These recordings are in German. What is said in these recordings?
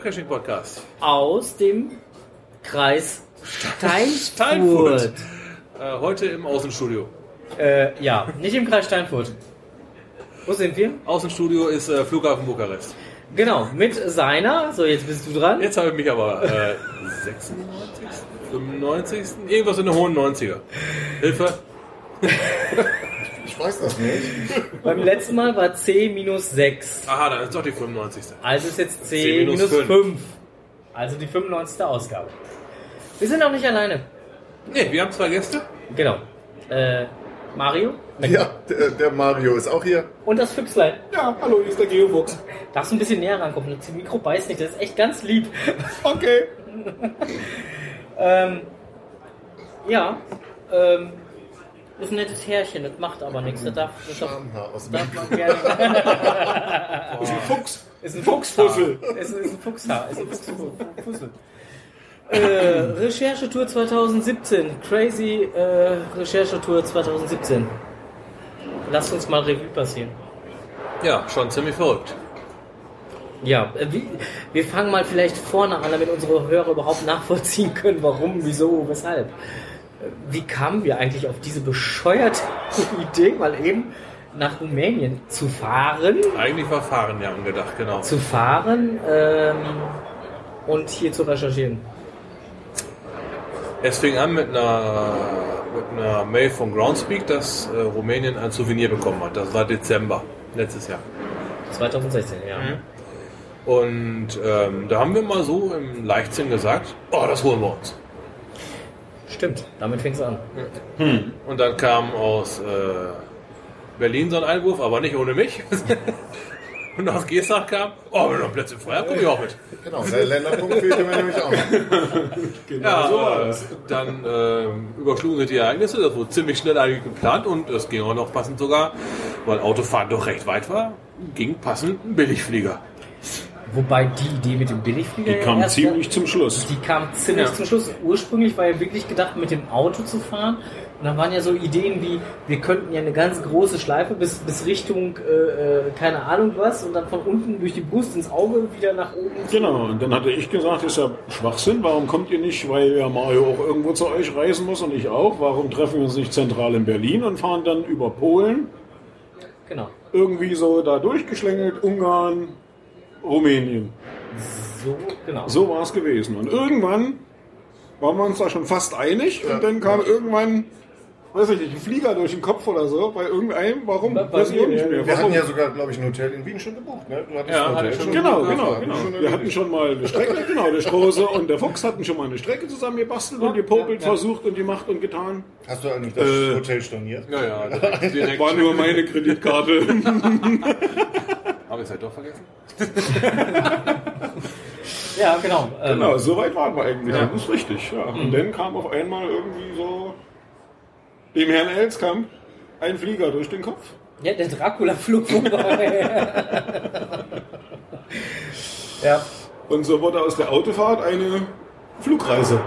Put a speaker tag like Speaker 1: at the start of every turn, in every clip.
Speaker 1: Geocaching-Podcast.
Speaker 2: aus dem Kreis Steinfurt.
Speaker 1: Steinfurt. Äh, heute im Außenstudio.
Speaker 2: Äh, ja, nicht im Kreis Steinfurt. Wo sind wir?
Speaker 1: Außenstudio ist äh, Flughafen Bukarest.
Speaker 2: Genau, mit seiner, so jetzt bist du dran.
Speaker 1: Jetzt habe ich mich aber äh, 96, 95, irgendwas in den hohen 90er. Hilfe.
Speaker 3: Ich weiß das nicht.
Speaker 2: Beim letzten Mal war C minus 6.
Speaker 1: Aha, dann ist doch die 95.
Speaker 2: Also ist jetzt C,
Speaker 1: C minus
Speaker 2: minus
Speaker 1: fünf.
Speaker 2: 5. Also die 95. Ausgabe. Wir sind auch nicht alleine.
Speaker 1: Ne, wir haben zwei Gäste.
Speaker 2: Genau. Äh, Mario
Speaker 3: Ja, der, der Mario ist auch hier.
Speaker 2: und das Füchslein.
Speaker 4: Ja, hallo, hier ist der Geofuchs.
Speaker 2: Darfst du ein bisschen näher rankommen? Das Mikro beißt nicht, das ist echt ganz lieb.
Speaker 4: Okay.
Speaker 2: Ähm, ja, ähm, ist ein nettes Härchen, das macht aber nichts. Das darf, das darf,
Speaker 3: Schamhaar aus dem
Speaker 2: darf man gerne.
Speaker 4: Das ist ein Fuchs.
Speaker 2: Ist ein Fuchshaar. Ist, ist ein Fuchshaar. Ist ein Fuchsfussel. Äh, Recherchetour 2017. Crazy äh, Recherchetour 2017. Lasst uns mal Revue passieren.
Speaker 1: Ja, schon ziemlich verrückt.
Speaker 2: Ja, äh, wie, wir fangen mal vielleicht vorne an, damit unsere Hörer überhaupt nachvollziehen können, warum, wieso, weshalb. Wie kamen wir eigentlich auf diese bescheuerte Idee, mal eben nach Rumänien zu fahren?
Speaker 1: Eigentlich war Fahren ja angedacht, genau.
Speaker 2: Zu fahren ähm, und hier zu recherchieren.
Speaker 1: Es fing an mit einer, mit einer Mail von Groundspeak, dass äh, Rumänien ein Souvenir bekommen hat. Das war Dezember letztes Jahr.
Speaker 2: 2016, ja.
Speaker 1: Und ähm, da haben wir mal so im Leichtsinn gesagt, oh, das holen wir uns.
Speaker 2: Stimmt, damit fing es an.
Speaker 1: Und dann kam aus äh, Berlin so ein Einwurf, aber nicht ohne mich. Und aus Geestach kam, oh, wenn noch Plätze frei, komme ich auch mit.
Speaker 3: Genau, der Länderpunkt fehlte mir nämlich auch.
Speaker 1: Ja, äh, dann äh, überschlugen sich die Ereignisse, das wurde ziemlich schnell eigentlich geplant und es ging auch noch passend sogar, weil Autofahren doch recht weit war, ging passend ein Billigflieger.
Speaker 2: Wobei die Idee mit dem Billigflieger
Speaker 4: Die kam
Speaker 2: erst-
Speaker 4: ziemlich zum Schluss.
Speaker 2: Die kam ziemlich
Speaker 1: Ja.
Speaker 2: zum Schluss. Ursprünglich war ja wirklich gedacht, mit dem Auto zu fahren. Und dann waren ja so Ideen wie, wir könnten ja eine ganz große Schleife bis, bis Richtung, äh, äh, keine Ahnung was, und dann von unten durch die Brust ins Auge wieder nach oben.
Speaker 4: Genau, und dann hatte ich gesagt, ist ja Schwachsinn, warum kommt ihr nicht, weil ja Mario auch irgendwo zu euch reisen muss und ich auch, warum treffen wir uns nicht zentral in Berlin und fahren dann über Polen,
Speaker 2: Genau.
Speaker 4: irgendwie so da durchgeschlängelt, Ungarn, Rumänien.
Speaker 2: So, genau.
Speaker 4: So war es gewesen. Und irgendwann waren wir uns da schon fast einig und dann kam irgendwann, weiß ich nicht, ein Flieger durch den Kopf oder so, bei irgendeinem, warum,
Speaker 2: Bei-
Speaker 4: weiß ich auch nicht
Speaker 2: ja.
Speaker 4: mehr.
Speaker 3: Wir
Speaker 4: Warum?
Speaker 3: hatten ja sogar, glaube ich, ein Hotel in Wien schon gebucht. Ne? Du hattest
Speaker 1: Ja,
Speaker 3: ein
Speaker 1: hatte
Speaker 3: Hotel
Speaker 1: schon.
Speaker 4: Genau,
Speaker 3: Ja,
Speaker 4: genau,
Speaker 3: hatten
Speaker 4: genau.
Speaker 3: schon
Speaker 4: Wir hatten schon mal eine Strecke, genau, der Strose und der Fuchs hatten schon mal eine Strecke zusammen gebastelt und gepopelt, versucht und gemacht und getan.
Speaker 3: Hast du eigentlich das
Speaker 4: Äh,
Speaker 3: Hotel storniert?
Speaker 1: Ja, ja, direkt. direkt
Speaker 4: War nur meine Kreditkarte.
Speaker 1: Habe ich es halt doch vergessen?
Speaker 2: Ja, genau. Ähm,
Speaker 4: genau, so weit waren wir eigentlich. Das ist richtig, ja. Und dann kam auf einmal irgendwie so dem Herrn Elskamp ein Flieger durch den Kopf.
Speaker 2: Ja, der Dracula flog vorbei. ja.
Speaker 4: Und so wurde aus der Autofahrt eine Flugreise.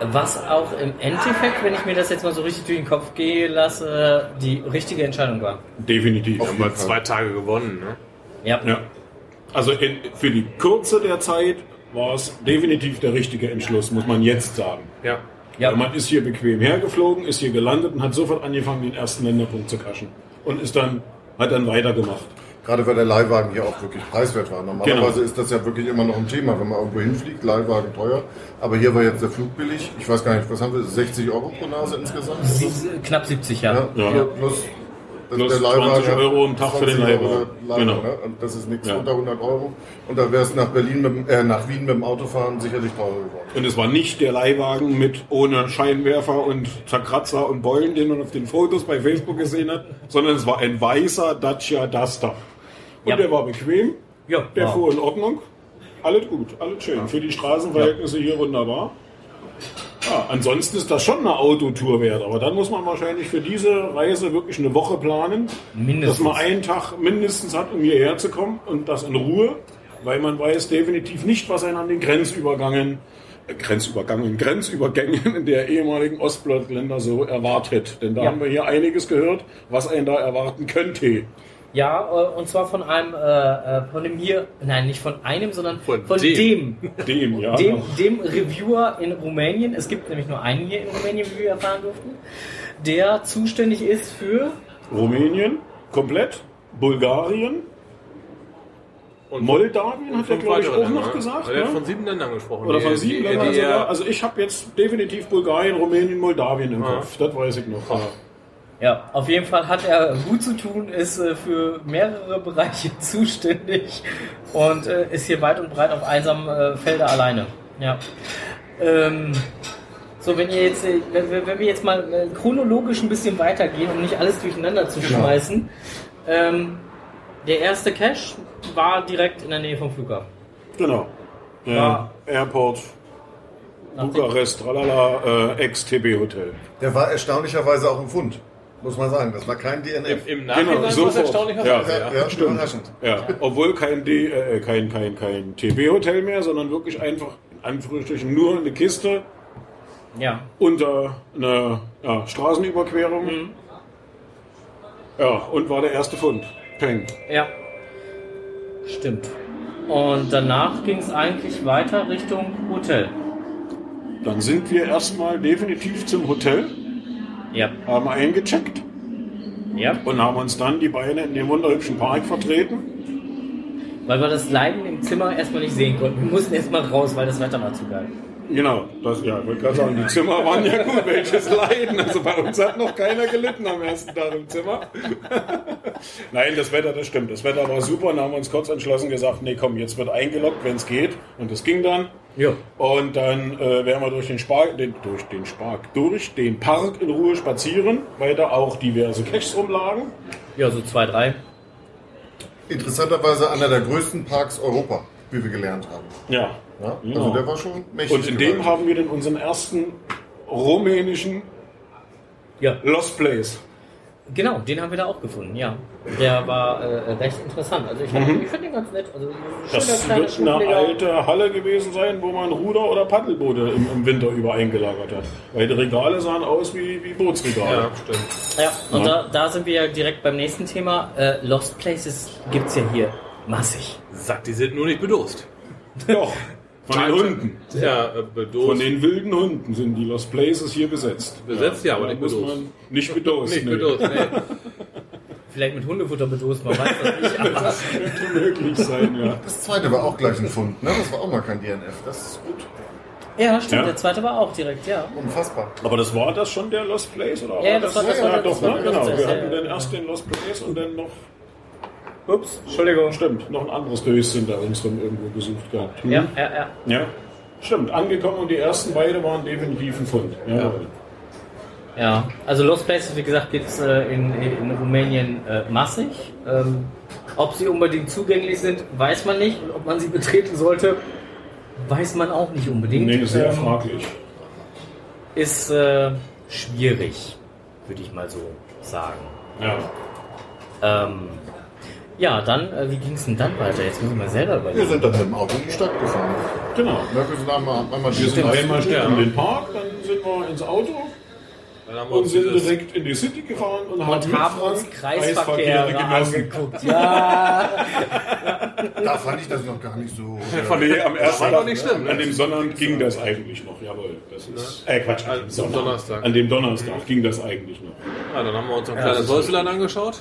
Speaker 2: Was auch im Endeffekt, wenn ich mir das jetzt mal so richtig durch den Kopf gehe lasse, die richtige Entscheidung war.
Speaker 4: Definitiv.
Speaker 1: Haben wir zwei Tage gewonnen, ne?
Speaker 2: Ja.
Speaker 4: Ja. Also in, für die Kürze der Zeit war es definitiv der richtige Entschluss, muss man jetzt sagen.
Speaker 1: Ja.
Speaker 2: Ja.
Speaker 4: Weil man ist hier bequem hergeflogen, ist hier gelandet und hat sofort angefangen, den ersten Länderpunkt zu kaschen. Und ist dann, hat dann weitergemacht.
Speaker 3: Gerade weil der Leihwagen hier auch wirklich preiswert war. Normalerweise
Speaker 4: Genau.
Speaker 3: ist das ja wirklich immer noch ein Thema, wenn man irgendwo hinfliegt, Leihwagen teuer. Aber hier war jetzt der Flug billig. Ich weiß gar nicht, was haben wir, 60 Euro pro Nase insgesamt?
Speaker 2: Sie- Knapp 70, ja.
Speaker 3: Ja,
Speaker 4: Ja.
Speaker 3: Plus,
Speaker 4: Plus
Speaker 3: der
Speaker 4: 20
Speaker 3: hat
Speaker 4: Euro am Tag für den
Speaker 3: 20 Euro
Speaker 4: Leihwagen.
Speaker 3: Leihwagen,
Speaker 4: Genau.
Speaker 3: ne? Und das ist nichts
Speaker 4: Ja.
Speaker 3: unter 100 Euro. Und da wäre es nach Berlin, mit, dem- äh, nach Wien mit dem Autofahren sicherlich teurer geworden.
Speaker 4: Und es war nicht der Leihwagen mit ohne Scheinwerfer und Zerkratzer und Beulen, den man auf den Fotos bei Facebook gesehen hat, sondern es war ein weißer Dacia Duster. Und
Speaker 2: Ja.
Speaker 4: der war bequem,
Speaker 2: Ja,
Speaker 4: der
Speaker 2: wow.
Speaker 4: fuhr in Ordnung. Alles gut, alles schön. Für die Straßenverhältnisse hier wunderbar. Ja, ansonsten ist das schon eine Autotour wert, aber dann muss man wahrscheinlich für diese Reise wirklich eine Woche planen,
Speaker 2: Mindestens.
Speaker 4: dass man einen Tag mindestens hat, um hierher zu kommen und das in Ruhe, weil man weiß definitiv nicht, was einen an den Grenzübergangen, äh, Grenzübergangen, Grenzübergängen in der ehemaligen Ostblockländer so erwartet. Denn da
Speaker 2: Ja.
Speaker 4: haben wir hier einiges gehört, was einen da erwarten könnte.
Speaker 2: Ja, äh, und zwar von einem, äh, äh, von dem hier, nein, nicht von einem, sondern
Speaker 1: Von
Speaker 2: von,
Speaker 1: dem.
Speaker 2: dem,
Speaker 4: Dem, ja.
Speaker 2: dem, dem Reviewer in Rumänien. Es gibt nämlich nur einen hier in Rumänien, wie wir erfahren durften, der zuständig ist für
Speaker 4: Rumänien, komplett. Bulgarien.
Speaker 1: Und
Speaker 4: Moldawien hat er, glaube ich, auch noch
Speaker 1: Länder.
Speaker 4: gesagt.
Speaker 1: Er hat
Speaker 4: Ne?
Speaker 1: von sieben Ländern gesprochen.
Speaker 4: Oder von sieben Ländern sogar. Also ich habe jetzt definitiv Bulgarien, Rumänien, Moldawien im
Speaker 1: Ja.
Speaker 4: Kopf. Das weiß ich noch. Ja.
Speaker 2: Ja, auf jeden Fall hat er gut zu tun, ist äh, für mehrere Bereiche zuständig und äh, ist hier weit und breit auf einsamen äh, Felder alleine. Ja. Ähm, so, wenn ihr jetzt, äh, wenn, wir- wenn wir jetzt mal äh, chronologisch ein bisschen weitergehen, um nicht alles durcheinander zu
Speaker 3: Genau.
Speaker 2: schmeißen. Ähm, der erste Cache war direkt in der Nähe vom Flughafen.
Speaker 4: Genau. Ja.
Speaker 2: Ja.
Speaker 4: Airport, Bukarest, tralala, äh, Ex-TB-Hotel.
Speaker 3: Der war erstaunlicherweise auch im Fund, muss man sagen. Das war kein DNF.
Speaker 1: Im, Im Nachhinein
Speaker 4: Genau,
Speaker 1: war es
Speaker 4: sofort.
Speaker 1: erstaunlicherweise.
Speaker 3: ja,
Speaker 1: Ja,
Speaker 3: ja,
Speaker 4: stimmt.
Speaker 3: überraschend.
Speaker 4: Ja, obwohl kein, D, äh, kein, kein, kein TB-Hotel mehr, sondern wirklich einfach, in Anführungsstrichen, nur eine Kiste
Speaker 2: Ja.
Speaker 4: unter einer ja, Straßenüberquerung.
Speaker 2: Mhm.
Speaker 4: Ja, und war der erste Fund. Peng.
Speaker 2: Ja. Stimmt. Und danach ging es eigentlich weiter Richtung Hotel.
Speaker 4: Dann sind wir erstmal definitiv zum Hotel,
Speaker 2: Ja.
Speaker 4: haben eingecheckt
Speaker 2: Ja.
Speaker 4: und haben uns dann die Beine in dem wunderhübschen Park vertreten.
Speaker 2: Weil wir das Leiden im Zimmer erstmal nicht sehen konnten. Wir mussten erstmal raus, weil das Wetter war zu geil.
Speaker 4: Genau, das, ja, ich wollte gerade sagen, die Zimmer waren ja gut, welches Leiden. Also bei uns hat noch keiner gelitten am ersten Tag im Zimmer. Nein, das Wetter, das stimmt. Das Wetter war super und haben uns kurz entschlossen gesagt, nee, komm, jetzt wird eingeloggt, wenn es geht. Und das ging dann.
Speaker 2: Ja.
Speaker 4: Und dann äh, werden wir durch den Spark, den, durch den Spark, durch den Park in Ruhe spazieren, weil da auch diverse Caches rumlagen.
Speaker 2: Ja, so zwei, drei.
Speaker 3: Interessanterweise einer der größten Parks Europa, wie wir gelernt haben.
Speaker 4: Ja.
Speaker 3: Ja?
Speaker 4: Ja.
Speaker 3: Also der war schon mächtig.
Speaker 4: Und in dem
Speaker 3: gewaltig.
Speaker 4: haben wir dann unseren ersten rumänischen
Speaker 2: Ja.
Speaker 4: Lost Place.
Speaker 2: Genau, den haben wir da auch gefunden, ja. Der war äh, recht interessant. Also ich, fand- ich finde den ganz nett. Also,
Speaker 4: Das wird eine alte Halle gewesen sein, wo man Ruder- oder Paddelboote im, im Winter über eingelagert hat. Weil die Regale sahen aus wie, wie Bootsregale.
Speaker 1: ja, stimmt.
Speaker 2: Ja, und
Speaker 4: Ja.
Speaker 2: Da, da sind wir ja direkt beim nächsten Thema. Äh, Lost Places gibt's ja hier massig.
Speaker 1: Sagt, die sind nur nicht bedost.
Speaker 4: Doch, von den Hunden.
Speaker 1: Ja, äh.
Speaker 4: Von den wilden Hunden sind die Lost Places hier besetzt.
Speaker 1: Besetzt, ja, aber
Speaker 4: da
Speaker 1: nicht
Speaker 4: muss
Speaker 1: bedost.
Speaker 4: man Nicht bedost.
Speaker 1: nicht
Speaker 4: nee.
Speaker 1: bedost, nee.
Speaker 2: Vielleicht mit Hundefutter bedost, man weiß das nicht. Aber
Speaker 4: Das könnte möglich sein, ja.
Speaker 3: Das zweite war auch gleich ein Fund, ne? Das war auch mal kein DNF. Das ist gut.
Speaker 2: ja, stimmt.
Speaker 4: Ja.
Speaker 2: Der zweite war auch direkt, ja.
Speaker 3: Unfassbar.
Speaker 4: Aber das war das schon der Lost Place? Oder
Speaker 2: Ja, das war- das war-
Speaker 4: ja,
Speaker 2: das
Speaker 4: doch,
Speaker 2: war
Speaker 4: ne?
Speaker 2: der
Speaker 4: Genau. Wir hatten
Speaker 2: ja,
Speaker 4: dann
Speaker 2: ja.
Speaker 4: erst den Lost Place und dann noch,
Speaker 2: Ups, Entschuldigung.
Speaker 4: stimmt, noch ein anderes Döschen da uns rum irgendwo gesucht gehabt. Hm?
Speaker 2: Ja, ja, ja.
Speaker 4: Ja, stimmt. Angekommen und die ersten beide waren definitiv ein Fund. Ja.
Speaker 2: Ja, also Lost Places, wie gesagt, gibt's äh, in, in Rumänien äh, massig. Ähm, ob sie unbedingt zugänglich sind, weiß man nicht. Und ob man sie betreten sollte, weiß man auch nicht unbedingt.
Speaker 4: Nee, sehr
Speaker 2: Ähm,
Speaker 4: fraglich.
Speaker 2: ist äh, schwierig, würde ich mal so sagen.
Speaker 4: Ja.
Speaker 2: Ähm, ja, dann, äh, wie ging es denn dann weiter? Jetzt muss ich mal selber
Speaker 3: Wir
Speaker 2: überlegen.
Speaker 3: sind dann mit dem Auto in die Stadt gefahren.
Speaker 4: Genau.
Speaker 3: Ja, wir sind einmal, einmal
Speaker 4: Wir sind einmal
Speaker 1: Ja.
Speaker 4: in den Park, dann sind wir ins Auto
Speaker 1: Dann haben wir
Speaker 4: und sind direkt in die City gefahren und,
Speaker 2: Und haben
Speaker 4: Frank
Speaker 2: uns Kreisverkehr angeguckt. Ja,
Speaker 3: Da fand ich das noch gar nicht so.
Speaker 4: Nee, am ersten
Speaker 1: war doch
Speaker 4: Tag,
Speaker 1: nicht schlimm, ne?
Speaker 4: An dem Sonntag ging das eigentlich noch, jawohl. Das ist, äh, Quatsch, an dem
Speaker 1: Am
Speaker 4: Sonntag.
Speaker 1: Donnerstag.
Speaker 4: An dem Donnerstag ging das eigentlich noch.
Speaker 1: ja, dann haben wir uns ein
Speaker 2: das
Speaker 1: kleines Häuschen angeschaut.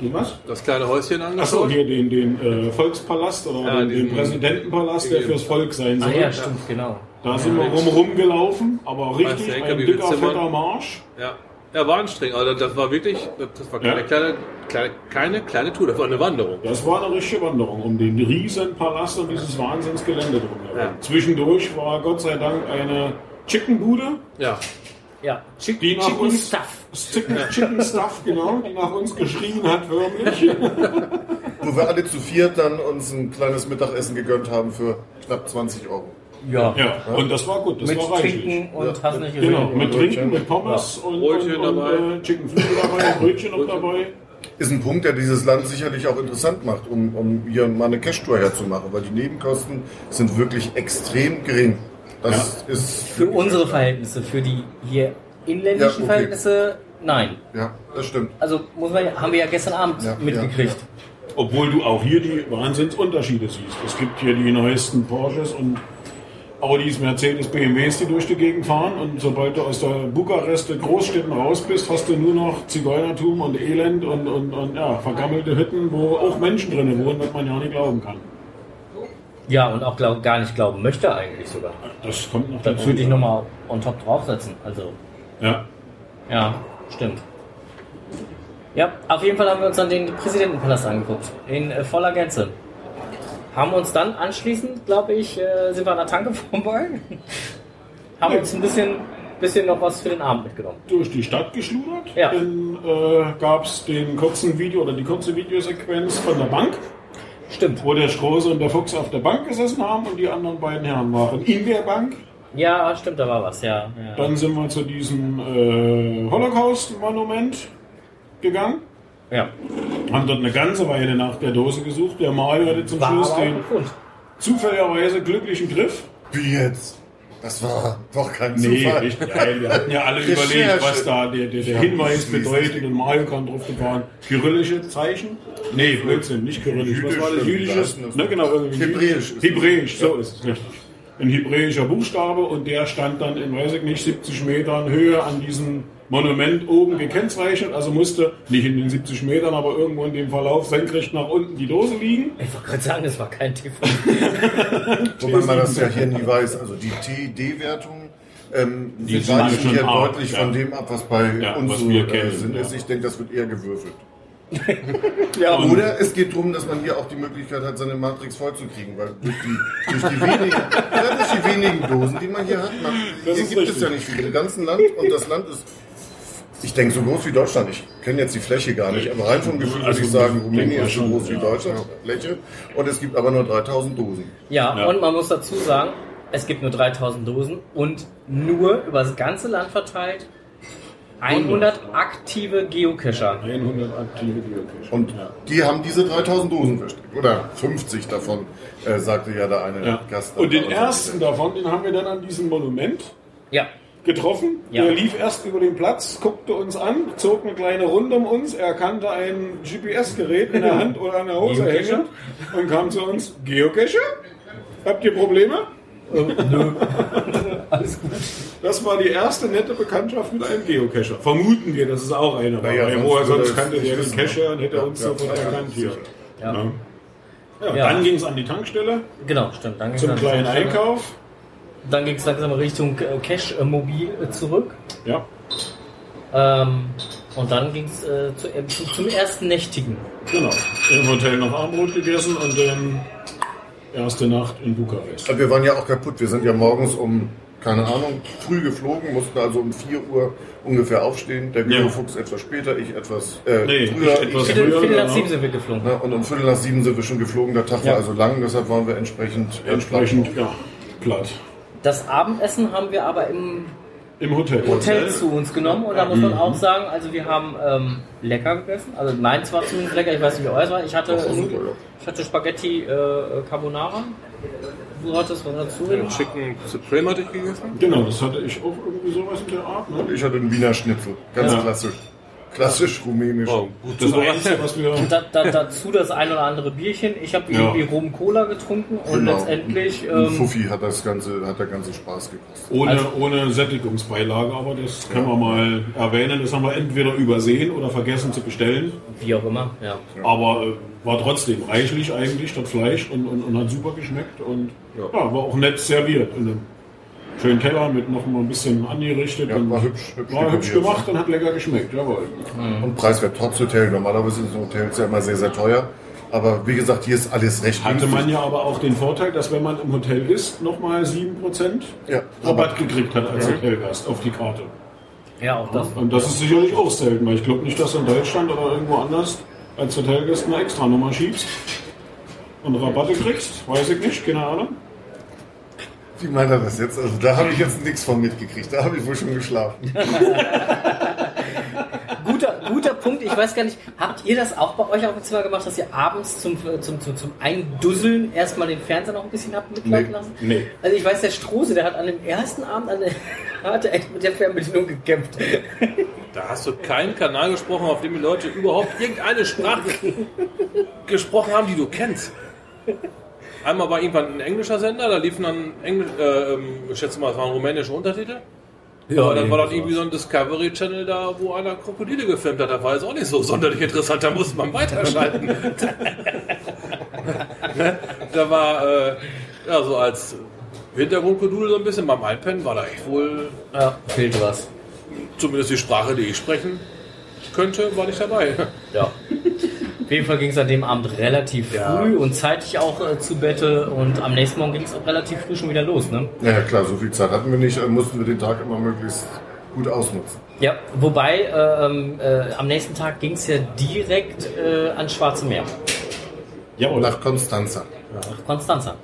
Speaker 4: Die was?
Speaker 1: Das kleine Häuschen
Speaker 4: Achso,
Speaker 1: angeschaut.
Speaker 4: hier den, den äh, Volkspalast oder
Speaker 1: Ja,
Speaker 4: den, den Präsidentenpalast, der fürs Volk sein
Speaker 2: ah,
Speaker 4: soll.
Speaker 2: ja stimmt, genau.
Speaker 4: Da sind wir rum gelaufen, aber richtig ein
Speaker 1: viel
Speaker 4: dicker,
Speaker 1: Zimmern?
Speaker 4: fetter Marsch.
Speaker 1: Ja. ja, war anstrengend. Also das war wirklich, das war keine,
Speaker 4: Ja.
Speaker 1: kleine, kleine, keine kleine Tour, das war eine Wanderung.
Speaker 4: Das war eine richtige Wanderung um den riesen Palast und dieses Wahnsinnsgelände drumherum.
Speaker 1: Ja.
Speaker 4: Zwischendurch war Gott sei Dank eine Chickenbude,
Speaker 1: Ja.
Speaker 2: Ja, Chick
Speaker 4: die nach
Speaker 2: Chicken
Speaker 4: uns
Speaker 2: Stuff.
Speaker 4: Chicken, Chicken Stuff, genau, die nach uns geschrien hat förmlich.
Speaker 3: Wo wir alle zu viert dann uns ein kleines Mittagessen gegönnt haben für knapp 20 Euro.
Speaker 2: Ja.
Speaker 4: Ja, und das war gut, das
Speaker 2: Mit
Speaker 4: war reichlich.
Speaker 2: Trinken und
Speaker 3: Ja.
Speaker 2: hast nicht
Speaker 4: Genau, mit Trinken, mit Pommes und,
Speaker 1: Brötchen
Speaker 4: und, und
Speaker 1: dabei.
Speaker 4: äh, Chickenflügel dabei, Brötchen noch dabei.
Speaker 3: Ist ein Punkt, der dieses Land sicherlich auch interessant macht, um, um hier mal eine Cash-Tour herzumachen, weil die Nebenkosten sind wirklich extrem gering. Das ist
Speaker 2: Für unsere Verhältnisse, für die hier inländischen
Speaker 3: Ja, okay.
Speaker 2: Verhältnisse nein.
Speaker 3: Ja, das stimmt.
Speaker 2: Also muss man, haben wir ja gestern Abend
Speaker 3: Ja,
Speaker 2: mitgekriegt.
Speaker 3: ja,
Speaker 4: Obwohl du auch hier die Wahnsinnsunterschiede siehst. Es gibt hier die neuesten Porsches und Audis, Mercedes, BMWs, die durch die Gegend fahren. Und sobald du aus der Bukarest der Großstädten raus bist, hast du nur noch Zigeunertum und Elend und, und, und ja, vergammelte Hütten, wo auch Menschen drinnen wohnen, was man ja nicht glauben kann.
Speaker 2: Ja, und auch glaub, gar nicht glauben möchte eigentlich sogar.
Speaker 4: Das kommt noch
Speaker 2: Dann
Speaker 4: dazu.
Speaker 2: würde ich nochmal on top draufsetzen. Also,
Speaker 4: Ja.
Speaker 2: ja, stimmt. Ja, auf jeden Fall haben wir uns dann den Präsidentenpalast angeguckt. In äh, voller Gänze. Haben uns dann anschließend, glaube ich, äh, sind wir an der Tanke vorbei. haben
Speaker 4: Ja.
Speaker 2: uns ein bisschen, bisschen noch was für den Abend mitgenommen.
Speaker 4: durch die Stadt geschludert.
Speaker 2: Ja.
Speaker 4: Dann äh, gab es den kurzen Video oder die kurze Videosequenz von der Bank,
Speaker 2: Stimmt.
Speaker 4: wo der Strose und der Fuchs auf der Bank gesessen haben und die anderen beiden Herren waren in der Bank.
Speaker 2: Ja, stimmt, da war was, ja. ja.
Speaker 4: Dann sind wir zu diesem äh, Holocaust-Monument gegangen.
Speaker 2: ja.
Speaker 4: Haben dort eine ganze Weile nach der Dose gesucht. Der Mario hatte zum
Speaker 2: War
Speaker 4: Schluss den zufälligerweise glücklichen Griff.
Speaker 3: Wie jetzt? Das war doch kein
Speaker 4: Nee,
Speaker 3: Zufall.
Speaker 4: richtig. Ja, wir hatten ja alle überlegt, was da der, der, der Hinweis bedeutet. Und Mario kam drauf gefahren. Kyrillische Zeichen? Nee, Blödsinn, nicht kyrillisch. Was war das?
Speaker 3: Jüdisch,
Speaker 4: Jüdisches? Ne, genau, irgendwie
Speaker 3: Hebräisch
Speaker 4: Hebräisch, so ist es, richtig. Ein hebräischer Buchstabe und der stand dann in, weiß ich nicht, 70 Metern Höhe an diesem Monument oben gekennzeichnet. Also musste nicht in den 70 Metern, aber irgendwo in dem Verlauf senkrecht nach unten die Dose liegen.
Speaker 2: Ich wollte gerade sagen, das war kein TV.
Speaker 3: Wobei man das ja hier nie weiß. Also die TD-Wertung ähm,
Speaker 4: Die sind
Speaker 3: weichen hier
Speaker 4: hart,
Speaker 3: deutlich
Speaker 4: ja.
Speaker 3: von dem ab, was bei
Speaker 4: Ja,
Speaker 3: uns
Speaker 4: was
Speaker 3: so
Speaker 4: wir
Speaker 3: äh,
Speaker 4: kennen,
Speaker 3: sind.
Speaker 4: ja.
Speaker 3: ist. Ich denke, das wird eher gewürfelt.
Speaker 2: ja,
Speaker 3: Oder es geht darum, dass man hier auch die Möglichkeit hat, seine Matrix vollzukriegen, weil durch die, durch die, wenigen, ja, durch die wenigen Dosen, die man hier hat, man, hier gibt es
Speaker 4: richtig.
Speaker 3: ja nicht viel im ganzen Land und das Land ist, ich denke, so groß wie Deutschland. Ich kenne jetzt die Fläche gar nicht, aber rein vom Gefühl würde
Speaker 4: Also,
Speaker 3: ich sagen, Rumänien ist so
Speaker 4: schon,
Speaker 3: groß wie. Deutschland, Fläche, und es gibt aber nur 3000 Dosen.
Speaker 2: Ja,
Speaker 4: Ja.
Speaker 2: und man muss dazu sagen, es gibt nur 3000 Dosen und nur über das ganze Land verteilt 100 aktive Geocacher.
Speaker 4: 100 aktive Geocacher.
Speaker 3: Und die haben diese 3000 Dosen versteckt. Oder 50 davon, äh, sagte ja der eine
Speaker 4: Ja.
Speaker 3: Gast.
Speaker 4: Und den ersten davon, den haben wir dann an diesem Monument
Speaker 2: Ja,
Speaker 4: getroffen.
Speaker 2: Ja.
Speaker 4: Der lief erst über den Platz, guckte uns an, zog eine kleine Runde um uns, erkannte ein GPS-Gerät in der Hand oder an der Hose hängen und kam zu uns, Geocacher? Habt ihr Probleme?
Speaker 2: alles gut.
Speaker 4: Das war die erste nette Bekanntschaft mit einem Geocacher. Vermuten wir, dass es auch einer war. Weil
Speaker 3: sonst
Speaker 4: woher sonst kannte der den Cacher und hätte
Speaker 3: Ja,
Speaker 4: uns
Speaker 3: ja,
Speaker 4: sofort
Speaker 3: ja,
Speaker 4: erkannt hier.
Speaker 2: Ja.
Speaker 4: Ja. Ja,
Speaker 2: Ja.
Speaker 4: Dann ging es an die Tankstelle
Speaker 2: Genau, stimmt. Dann
Speaker 4: zum kleinen Einkauf.
Speaker 2: Dann ging es langsam Richtung äh, Cash-Mobil äh, zurück.
Speaker 4: Ja.
Speaker 2: Ähm, und dann ging es äh, zu, äh, zum, zum ersten Nächtigen.
Speaker 4: Genau. Im Hotel noch Armbrot gegessen und dann erste Nacht in Bukarest.
Speaker 3: Aber wir waren ja auch kaputt. Wir sind ja morgens um, keine Ahnung, früh geflogen, mussten also um 4 Uhr ungefähr aufstehen. Der
Speaker 4: Ja.
Speaker 3: Guido-Fuchs etwas später, ich etwas äh,
Speaker 4: Nee,
Speaker 3: früher.
Speaker 4: ich etwas
Speaker 2: Viertel,
Speaker 4: früher,
Speaker 2: Viertel nach
Speaker 4: genau.
Speaker 2: sieben sind wir geflogen.
Speaker 3: Ne, und um Viertel nach sieben sind wir schon geflogen. Der Tag
Speaker 2: Ja.
Speaker 3: war also lang, deshalb waren wir entsprechend
Speaker 4: Entsprechend, ja, platt.
Speaker 2: Das Abendessen haben wir aber im
Speaker 4: Im Hotel.
Speaker 2: Hotel zu uns genommen und da muss man auch sagen, also wir haben ähm, lecker gegessen. Also meins war zumindest lecker, ich weiß nicht, wie euers war. Ich hatte, ich hatte Spaghetti äh, Carbonara. Du hattest was dazu?
Speaker 1: Den Chicken Supreme hatte ich gegessen.
Speaker 4: Genau, das hatte ich auch irgendwie sowas in der Art. Ne?
Speaker 3: Ich hatte einen Wiener Schnitzel. Ganz
Speaker 4: Ja.
Speaker 3: klassisch. Klassisch rumänisch.
Speaker 1: Oh, gut
Speaker 4: Das. Einzige, was wir...
Speaker 2: Da, da, dazu das ein oder andere Bierchen. Ich habe
Speaker 4: Ja.
Speaker 2: irgendwie Rum-Cola getrunken und
Speaker 3: Genau.
Speaker 2: letztendlich... Ähm,
Speaker 3: Fuffi hat das ganze, hat der ganze Spaß gekostet.
Speaker 4: Ohne,
Speaker 2: Also-
Speaker 4: ohne Sättigungsbeilage, aber das können wir mal erwähnen. Das haben wir entweder übersehen oder vergessen zu bestellen.
Speaker 2: wie auch immer, ja.
Speaker 4: Aber äh, war trotzdem reichlich eigentlich, das Fleisch und, und, und hat super geschmeckt und ja. war auch nett serviert. In einem schönen Teller mit noch mal ein bisschen angerichtet.
Speaker 3: Ja,
Speaker 4: und
Speaker 3: war hübsch- hübsch
Speaker 4: war hübsch gemacht und hat lecker geschmeckt. Jawohl.
Speaker 3: Und preiswert, trotz Hotel. Normalerweise sind Hotels ja immer sehr, sehr teuer. Aber wie gesagt, hier ist alles recht
Speaker 4: Hatte
Speaker 3: günstig.
Speaker 4: man ja aber auch den Vorteil, dass wenn man im Hotel ist, nochmal 7%
Speaker 3: Ja,
Speaker 4: Rabatt gekriegt hat als Hotelgast auf die Karte.
Speaker 2: Ja, auch das.
Speaker 4: Und das ist sicherlich auch selten, weil ich glaube nicht, dass du in Deutschland oder irgendwo anders als Hotelgast eine extra Nummer schiebst und Rabatte kriegst. Weiß ich nicht, keine Ahnung.
Speaker 3: Wie meint er das jetzt? Also da habe ich jetzt nichts von mitgekriegt. Da habe ich wohl schon geschlafen.
Speaker 2: Guter, guter Punkt. Ich weiß gar nicht, habt ihr das auch bei euch auf dem Zimmer gemacht, dass ihr abends zum, zum, zum, zum Eindusseln erstmal den Fernseher noch ein bisschen habt mitlaufen
Speaker 3: Nee.
Speaker 2: lassen?
Speaker 4: Nee.
Speaker 2: Also ich weiß, der Strose, der hat an dem ersten Abend an der, hat er echt mit der Fernbedienung gekämpft.
Speaker 1: Da Da hast du keinen Kanal gesprochen, auf dem die Leute überhaupt irgendeine Sprache gesprochen haben, die du kennst. Einmal war irgendwann ein englischer Sender, da liefen dann Englisch, äh, ähm, ich schätze mal, es waren rumänische Untertitel.
Speaker 2: Ja,
Speaker 1: Aber dann war dann
Speaker 2: irgendwie
Speaker 1: so ein Discovery Channel da, wo einer Krokodile gefilmt hat. Da war jetzt auch nicht so sonderlich interessant, da musste man weiterschalten. da war, äh, ja, so als Hintergrundkodul so ein bisschen beim Einpennen war da echt wohl,
Speaker 2: Ja, fehlt was.
Speaker 1: zumindest die Sprache, die ich sprechen könnte, war nicht dabei.
Speaker 2: Ja. Auf jeden Fall ging es an dem Abend relativ früh und zeitig auch äh, zu Bette und am nächsten Morgen ging es auch relativ früh schon wieder los, ne?
Speaker 3: Ja, ja, klar, so viel Zeit hatten wir nicht, äh, mussten wir den Tag immer möglichst gut ausnutzen.
Speaker 2: Ja, wobei äh, ähm, äh, am nächsten Tag ging es ja direkt äh, ans Schwarze Meer,
Speaker 4: Jawohl.
Speaker 3: Nach Konstanza.
Speaker 2: nach Konstanza.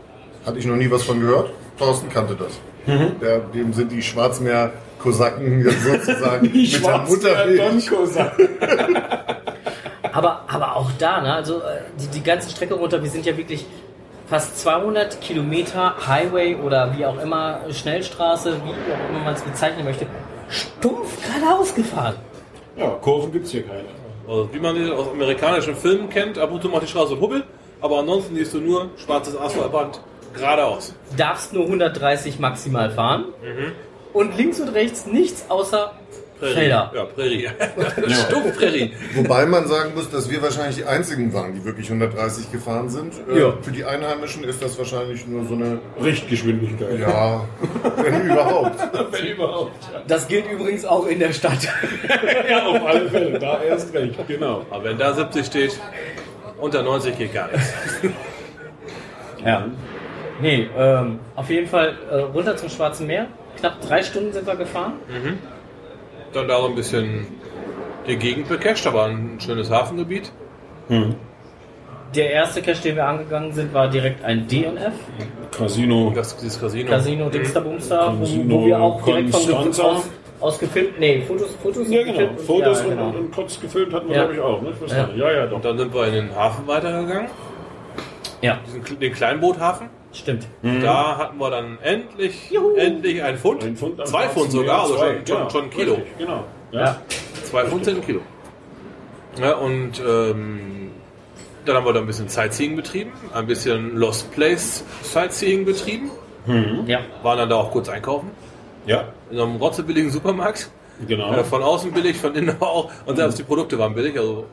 Speaker 3: Hatte ich noch nie was von gehört. Thorsten kannte das.
Speaker 4: Mhm.
Speaker 3: Der, dem sind die Schwarzmeer-Kosaken jetzt sozusagen mit der Muttermilch.
Speaker 2: Aber, aber auch da, ne, also äh, die, die ganze Strecke runter, wir sind ja wirklich fast 200 Kilometer Highway oder wie auch immer, Schnellstraße, wie auch immer man es bezeichnen möchte, stumpf geradeaus gefahren.
Speaker 4: Ja, Kurven gibt's hier keine.
Speaker 1: Also, wie man aus amerikanischen Filmen kennt, ab und zu macht die Straße einen Hubbel, aber ansonsten siehst du nur schwarzes Asphaltband geradeaus.
Speaker 2: Darfst nur 130 maximal fahren und links und rechts nichts außer Felder.
Speaker 1: Ja, Prärie. Stumpf Prärie.
Speaker 3: Wobei man sagen muss, dass wir wahrscheinlich die einzigen waren, die wirklich 130 gefahren sind. Äh,
Speaker 2: Ja.
Speaker 3: Für die Einheimischen ist das wahrscheinlich nur so eine,
Speaker 4: Richtgeschwindigkeit.
Speaker 3: ja, wenn überhaupt.
Speaker 4: Wenn überhaupt.
Speaker 2: Das gilt übrigens auch in der Stadt.
Speaker 4: Ja, auf alle Fälle. Da erst recht. Genau.
Speaker 1: Aber wenn da 70 steht, unter 90 geht gar nichts.
Speaker 2: Ja. Nee, ähm, auf jeden Fall äh, runter zum Schwarzen Meer. Knapp drei Stunden sind wir gefahren.
Speaker 1: Dann da so ein bisschen die Gegend becasht, aber ein schönes Hafengebiet.
Speaker 2: Der erste Cache, den wir angegangen sind, war direkt ein DNF,
Speaker 4: Casino.
Speaker 1: Das, dieses Casino.
Speaker 2: Casino Dingsterbumster, wo,
Speaker 4: Casino
Speaker 2: wo wir auch direkt von aus, aus gefilmt, nee, Fotos, Fotos
Speaker 4: Ja, genau.
Speaker 2: gefilmt.
Speaker 4: Fotos
Speaker 2: ja, genau.
Speaker 4: und, und kurz gefilmt hatten wir,
Speaker 2: Ja.
Speaker 4: glaube ich, auch. Ne? Ich
Speaker 2: Ja.
Speaker 4: ja, ja, doch.
Speaker 1: Und dann sind wir in den Hafen weitergegangen,
Speaker 2: ja,
Speaker 1: diesen, den Kleinboothafen.
Speaker 2: Stimmt.
Speaker 1: Da hatten wir dann endlich, endlich ein Pfund.
Speaker 4: Ein Pfund
Speaker 1: Zwei Pfund sogar, also schon, schon,
Speaker 4: genau.
Speaker 1: schon ein Kilo.
Speaker 4: Richtig, genau. Ja.
Speaker 2: Ja.
Speaker 1: Zwei Pfund sind ein Kilo. Ja, und ähm, dann haben wir da ein bisschen Sightseeing betrieben, ein bisschen Lost Place Sightseeing betrieben.
Speaker 2: Ja,
Speaker 1: Waren dann da auch kurz einkaufen.
Speaker 4: ja,
Speaker 1: In einem rotzebilligen Supermarkt.
Speaker 4: genau.
Speaker 1: Äh, von außen billig, von innen auch. Und selbst die Produkte waren billig, also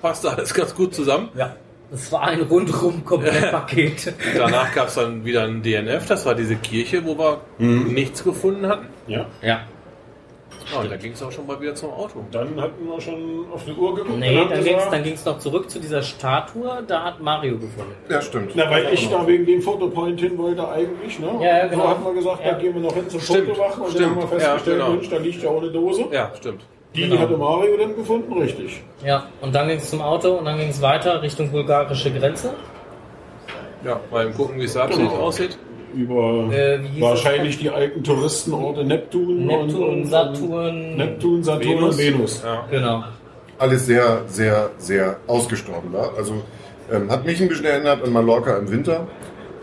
Speaker 1: passte alles ganz gut zusammen.
Speaker 2: ja. Es war ein rundrum Komplettpaket.
Speaker 1: Danach gab es dann wieder ein DNF, das war diese Kirche, wo wir nichts gefunden hatten.
Speaker 4: ja.
Speaker 2: ja.
Speaker 1: Ja, und da ging es auch schon mal wieder zum Auto.
Speaker 4: Dann hatten wir schon auf die Uhr geguckt.
Speaker 2: Nee, dann dann ging's noch zurück zu dieser Statue, da hat Mario gefunden.
Speaker 3: Ja, stimmt.
Speaker 4: Na, weil ich da wegen dem Fotopoint hin wollte eigentlich, ne?
Speaker 2: Ja, ja, genau.
Speaker 4: Da hat man gesagt,
Speaker 2: Ja.
Speaker 4: da gehen wir noch hin zum
Speaker 1: Stimmt,
Speaker 4: Fotowachen und
Speaker 1: stimmt.
Speaker 4: dann haben wir festgestellt,
Speaker 1: Ja, genau.
Speaker 4: Mensch, da liegt ja ohne Dose.
Speaker 1: Ja, stimmt.
Speaker 4: Die
Speaker 2: Genau.
Speaker 4: hatte Mario dann gefunden, richtig.
Speaker 2: Ja, und dann ging's zum Auto und dann ging's weiter Richtung bulgarische Grenze.
Speaker 1: Ja, mal gucken, wie es da
Speaker 4: Genau.
Speaker 1: aussieht.
Speaker 4: Über
Speaker 2: Äh,
Speaker 4: wahrscheinlich die alten Touristenorte Neptun,
Speaker 2: Neptun,
Speaker 4: und, und,
Speaker 2: Saturn.
Speaker 4: Neptun, Saturn
Speaker 1: Venus.
Speaker 4: und Venus.
Speaker 1: Ja.
Speaker 2: Genau.
Speaker 3: Alles sehr, sehr, sehr ausgestorben da. Also ähm, hat mich ein bisschen erinnert an Mallorca im Winter.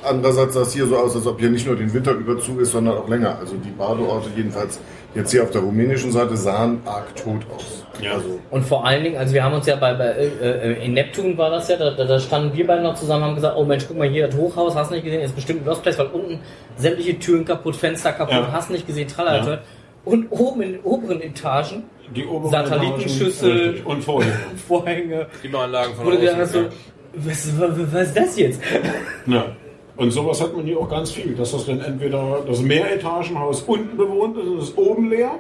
Speaker 3: Andererseits sah es hier so aus, als ob hier nicht nur den Winter über zu ist, sondern auch länger. Also die Badeorte jedenfalls jetzt hier auf der rumänischen Seite sahen arg tot aus.
Speaker 4: Ja.
Speaker 3: Also
Speaker 2: Und vor allen Dingen, also wir haben uns ja bei, bei äh, äh, in Neptun war das ja, da, da standen wir beide noch zusammen, haben gesagt, oh Mensch, guck mal hier, das Hochhaus, hast nicht gesehen, ist bestimmt ein Lost Place, weil unten sämtliche Türen kaputt, Fenster kaputt,
Speaker 4: Ja.
Speaker 2: hast nicht gesehen, tralala. Und oben in den oberen Etagen,
Speaker 4: Die oberen
Speaker 2: Satellitenschüssel.
Speaker 4: Etagen, und vorher.
Speaker 2: Vorhänge,
Speaker 1: Klimaanlagen von
Speaker 2: hast,
Speaker 1: außen.
Speaker 2: so, was, was, was ist das jetzt?
Speaker 4: Ja. Und sowas hat man hier auch ganz viel, dass das dann entweder das Mehretagenhaus unten bewohnt ist und ist oben leer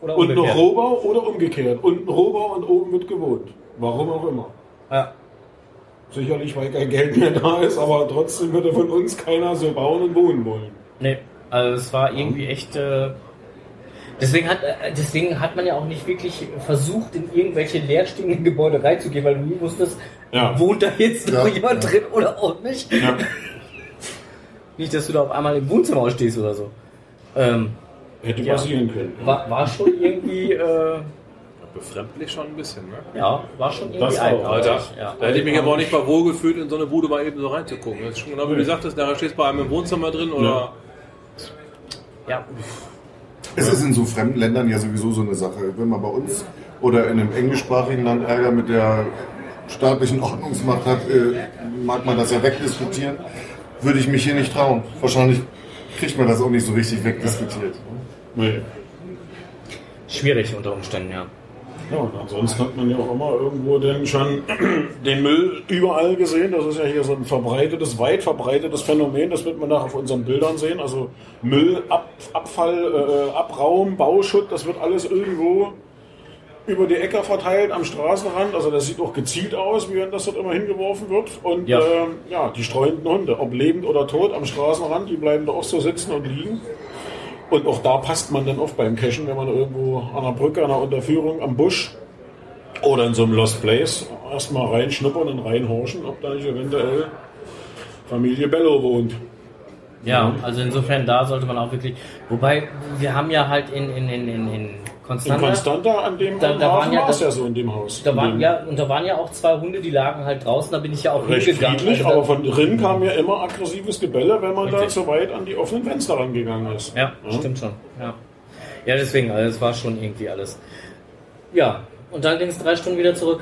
Speaker 2: Oder
Speaker 4: und noch. Rohbau oder umgekehrt. Unten Rohbau und oben wird gewohnt. Warum auch immer.
Speaker 2: Ja.
Speaker 4: Sicherlich, weil kein Geld mehr da ist, aber trotzdem würde von uns keiner so bauen und wohnen wollen.
Speaker 2: Nee, also es war irgendwie echt. Äh, deswegen, hat, äh, deswegen hat man ja auch nicht wirklich versucht, in irgendwelche leerstehenden Gebäude reinzugehen, weil du nie wusstest,
Speaker 4: Ja.
Speaker 2: wohnt da jetzt noch
Speaker 3: Ja,
Speaker 2: jemand
Speaker 3: ja.
Speaker 2: drin oder auch nicht.
Speaker 4: Ja.
Speaker 2: Nicht, dass du da auf einmal im Wohnzimmer stehst oder so. Ähm,
Speaker 4: Hätte
Speaker 2: Ja.
Speaker 4: passieren können.
Speaker 2: war, war schon irgendwie, äh,
Speaker 1: Befremdlich schon ein bisschen, ne?
Speaker 2: ja, war schon irgendwie
Speaker 4: Das auch,
Speaker 2: eigenartig.
Speaker 1: Alter,
Speaker 2: Ja.
Speaker 1: da hätte ich mich aber auch nicht mal wohlgefühlt, in so eine Bude mal eben so reinzugucken. Das ist schon genau wie du sagtest, nachher stehst du bei einem im Wohnzimmer drin oder.
Speaker 2: Ja.
Speaker 3: Es ist in so fremden Ländern ja sowieso so eine Sache. Wenn man bei uns oder in einem englischsprachigen Land Ärger mit der staatlichen Ordnungsmacht hat, äh, mag man das ja wegdiskutieren. Würde ich mich hier nicht trauen. Wahrscheinlich kriegt man das auch nicht so richtig wegdiskutiert.
Speaker 4: Nee.
Speaker 2: Schwierig unter Umständen, ja.
Speaker 4: Ja, und ansonsten hat man ja auch immer irgendwo denn schon den Müll überall gesehen. Das ist ja hier so ein verbreitetes, weit verbreitetes Phänomen. Das wird man nachher auf unseren Bildern sehen. Also Müll, Ab, Abfall, äh, Abraum, Bauschutt, das wird alles irgendwo über die Äcker verteilt am Straßenrand. Also das sieht auch gezielt aus, wie wenn das dort immer hingeworfen wird. Und
Speaker 2: Ja.
Speaker 4: ähm, ja, die streuenden Hunde, ob lebend oder tot am Straßenrand, die bleiben da auch so sitzen und liegen. Und auch da passt man dann oft beim Cashen, wenn man irgendwo an der Brücke, an der Unterführung, am Busch oder in so einem Lost Place erstmal reinschnuppern und reinhorchen, ob da nicht eventuell Familie Bello wohnt.
Speaker 2: Ja, also insofern da sollte man auch wirklich. Wobei, wir haben ja halt in, in, in, in, in
Speaker 4: In
Speaker 2: Konstanta.
Speaker 4: Konstanta an dem
Speaker 2: Da- da
Speaker 4: Hafen
Speaker 2: waren ja das-
Speaker 4: ja so in dem Haus.
Speaker 2: Da waren
Speaker 4: dem-
Speaker 2: ja, und da waren ja auch zwei Hunde, die lagen halt draußen, da bin ich ja auch
Speaker 4: recht
Speaker 2: hingegangen.
Speaker 4: friedlich,
Speaker 2: Also da-
Speaker 4: aber von drin kam ja immer aggressives Gebelle, wenn man da
Speaker 2: Richtig.
Speaker 4: zu weit an die offenen Fenster rangegangen ist.
Speaker 2: Ja, stimmt schon. Ja, ja deswegen, also es war schon irgendwie alles. Ja, und dann ging es drei Stunden wieder zurück.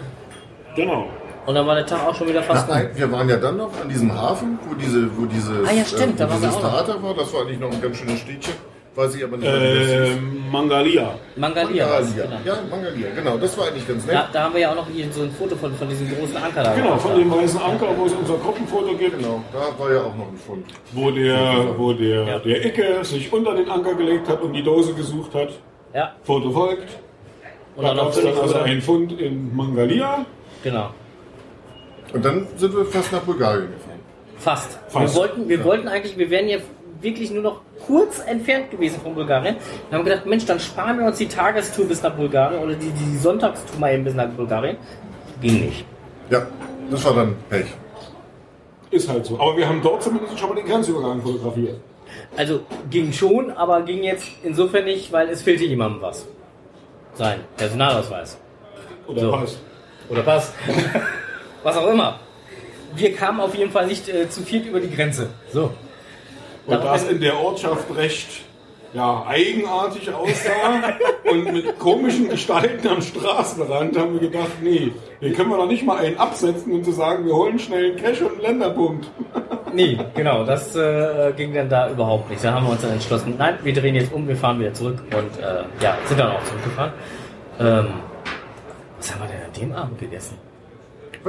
Speaker 4: Genau.
Speaker 2: Und dann war der Tag auch schon wieder fast um.
Speaker 3: nein, wir waren ja dann noch an diesem Hafen, wo diese, wo dieses,
Speaker 2: Ah, ja, stimmt,
Speaker 3: äh,
Speaker 2: da
Speaker 3: wo dieses. Theater war. Das war eigentlich noch ein ganz schönes Städtchen. Weiß ich aber nicht.
Speaker 4: Ähm, Mangalia.
Speaker 2: Mangalia.
Speaker 3: Mangalia.
Speaker 2: Genau.
Speaker 3: Ja, Mangalia, genau. Das war eigentlich ganz nett.
Speaker 2: Da, da haben wir ja auch noch hier so ein Foto von, von diesem großen Anker da.
Speaker 4: Genau, von dem weißen Anker, wo es unser Gruppenfoto gibt.
Speaker 3: Genau, da war ja auch noch ein Fund.
Speaker 4: Wo der, wo der,
Speaker 2: Ja.
Speaker 4: der Icke sich unter den Anker gelegt hat und die Dose gesucht hat.
Speaker 2: Ja,
Speaker 4: Foto folgt.
Speaker 2: und
Speaker 4: Da
Speaker 2: dann
Speaker 4: gab
Speaker 2: noch
Speaker 4: es dann also einen Fund in Mangalia.
Speaker 2: Genau.
Speaker 3: Und dann sind wir fast nach Bulgarien gefahren.
Speaker 2: Fast.
Speaker 4: Fast.
Speaker 2: Wir wollten, wir wollten eigentlich, wir wären ja wirklich nur noch kurz entfernt gewesen von Bulgarien. Wir haben gedacht, Mensch, dann sparen wir uns die Tagestour bis nach Bulgarien oder die, die Sonntagstour mal eben bis nach Bulgarien. Ging nicht.
Speaker 3: Ja, das war dann Pech.
Speaker 4: Ist halt so. Aber wir haben dort zumindest schon mal den Grenzübergang fotografiert.
Speaker 2: Also ging schon, aber ging jetzt insofern nicht, weil es fehlte jemandem was. Sein Personalausweis.
Speaker 4: Oder
Speaker 2: So.
Speaker 4: Pass.
Speaker 2: Oder Pass. was auch immer. Wir kamen auf jeden Fall nicht äh, zu viert über die Grenze. So.
Speaker 4: Und das in der Ortschaft recht ja, eigenartig aussah und mit komischen Gestalten am Straßenrand haben wir gedacht, nee, hier können wir doch nicht mal einen absetzen und zu sagen, wir holen schnell einen Cash und einen Länderpunkt.
Speaker 2: Nee, genau, das äh, ging dann da überhaupt nicht. Da haben wir uns dann entschlossen, nein, wir drehen jetzt um, wir fahren wieder zurück und äh, ja, sind dann auch zurückgefahren. Ähm, was haben wir denn an dem Abend gegessen?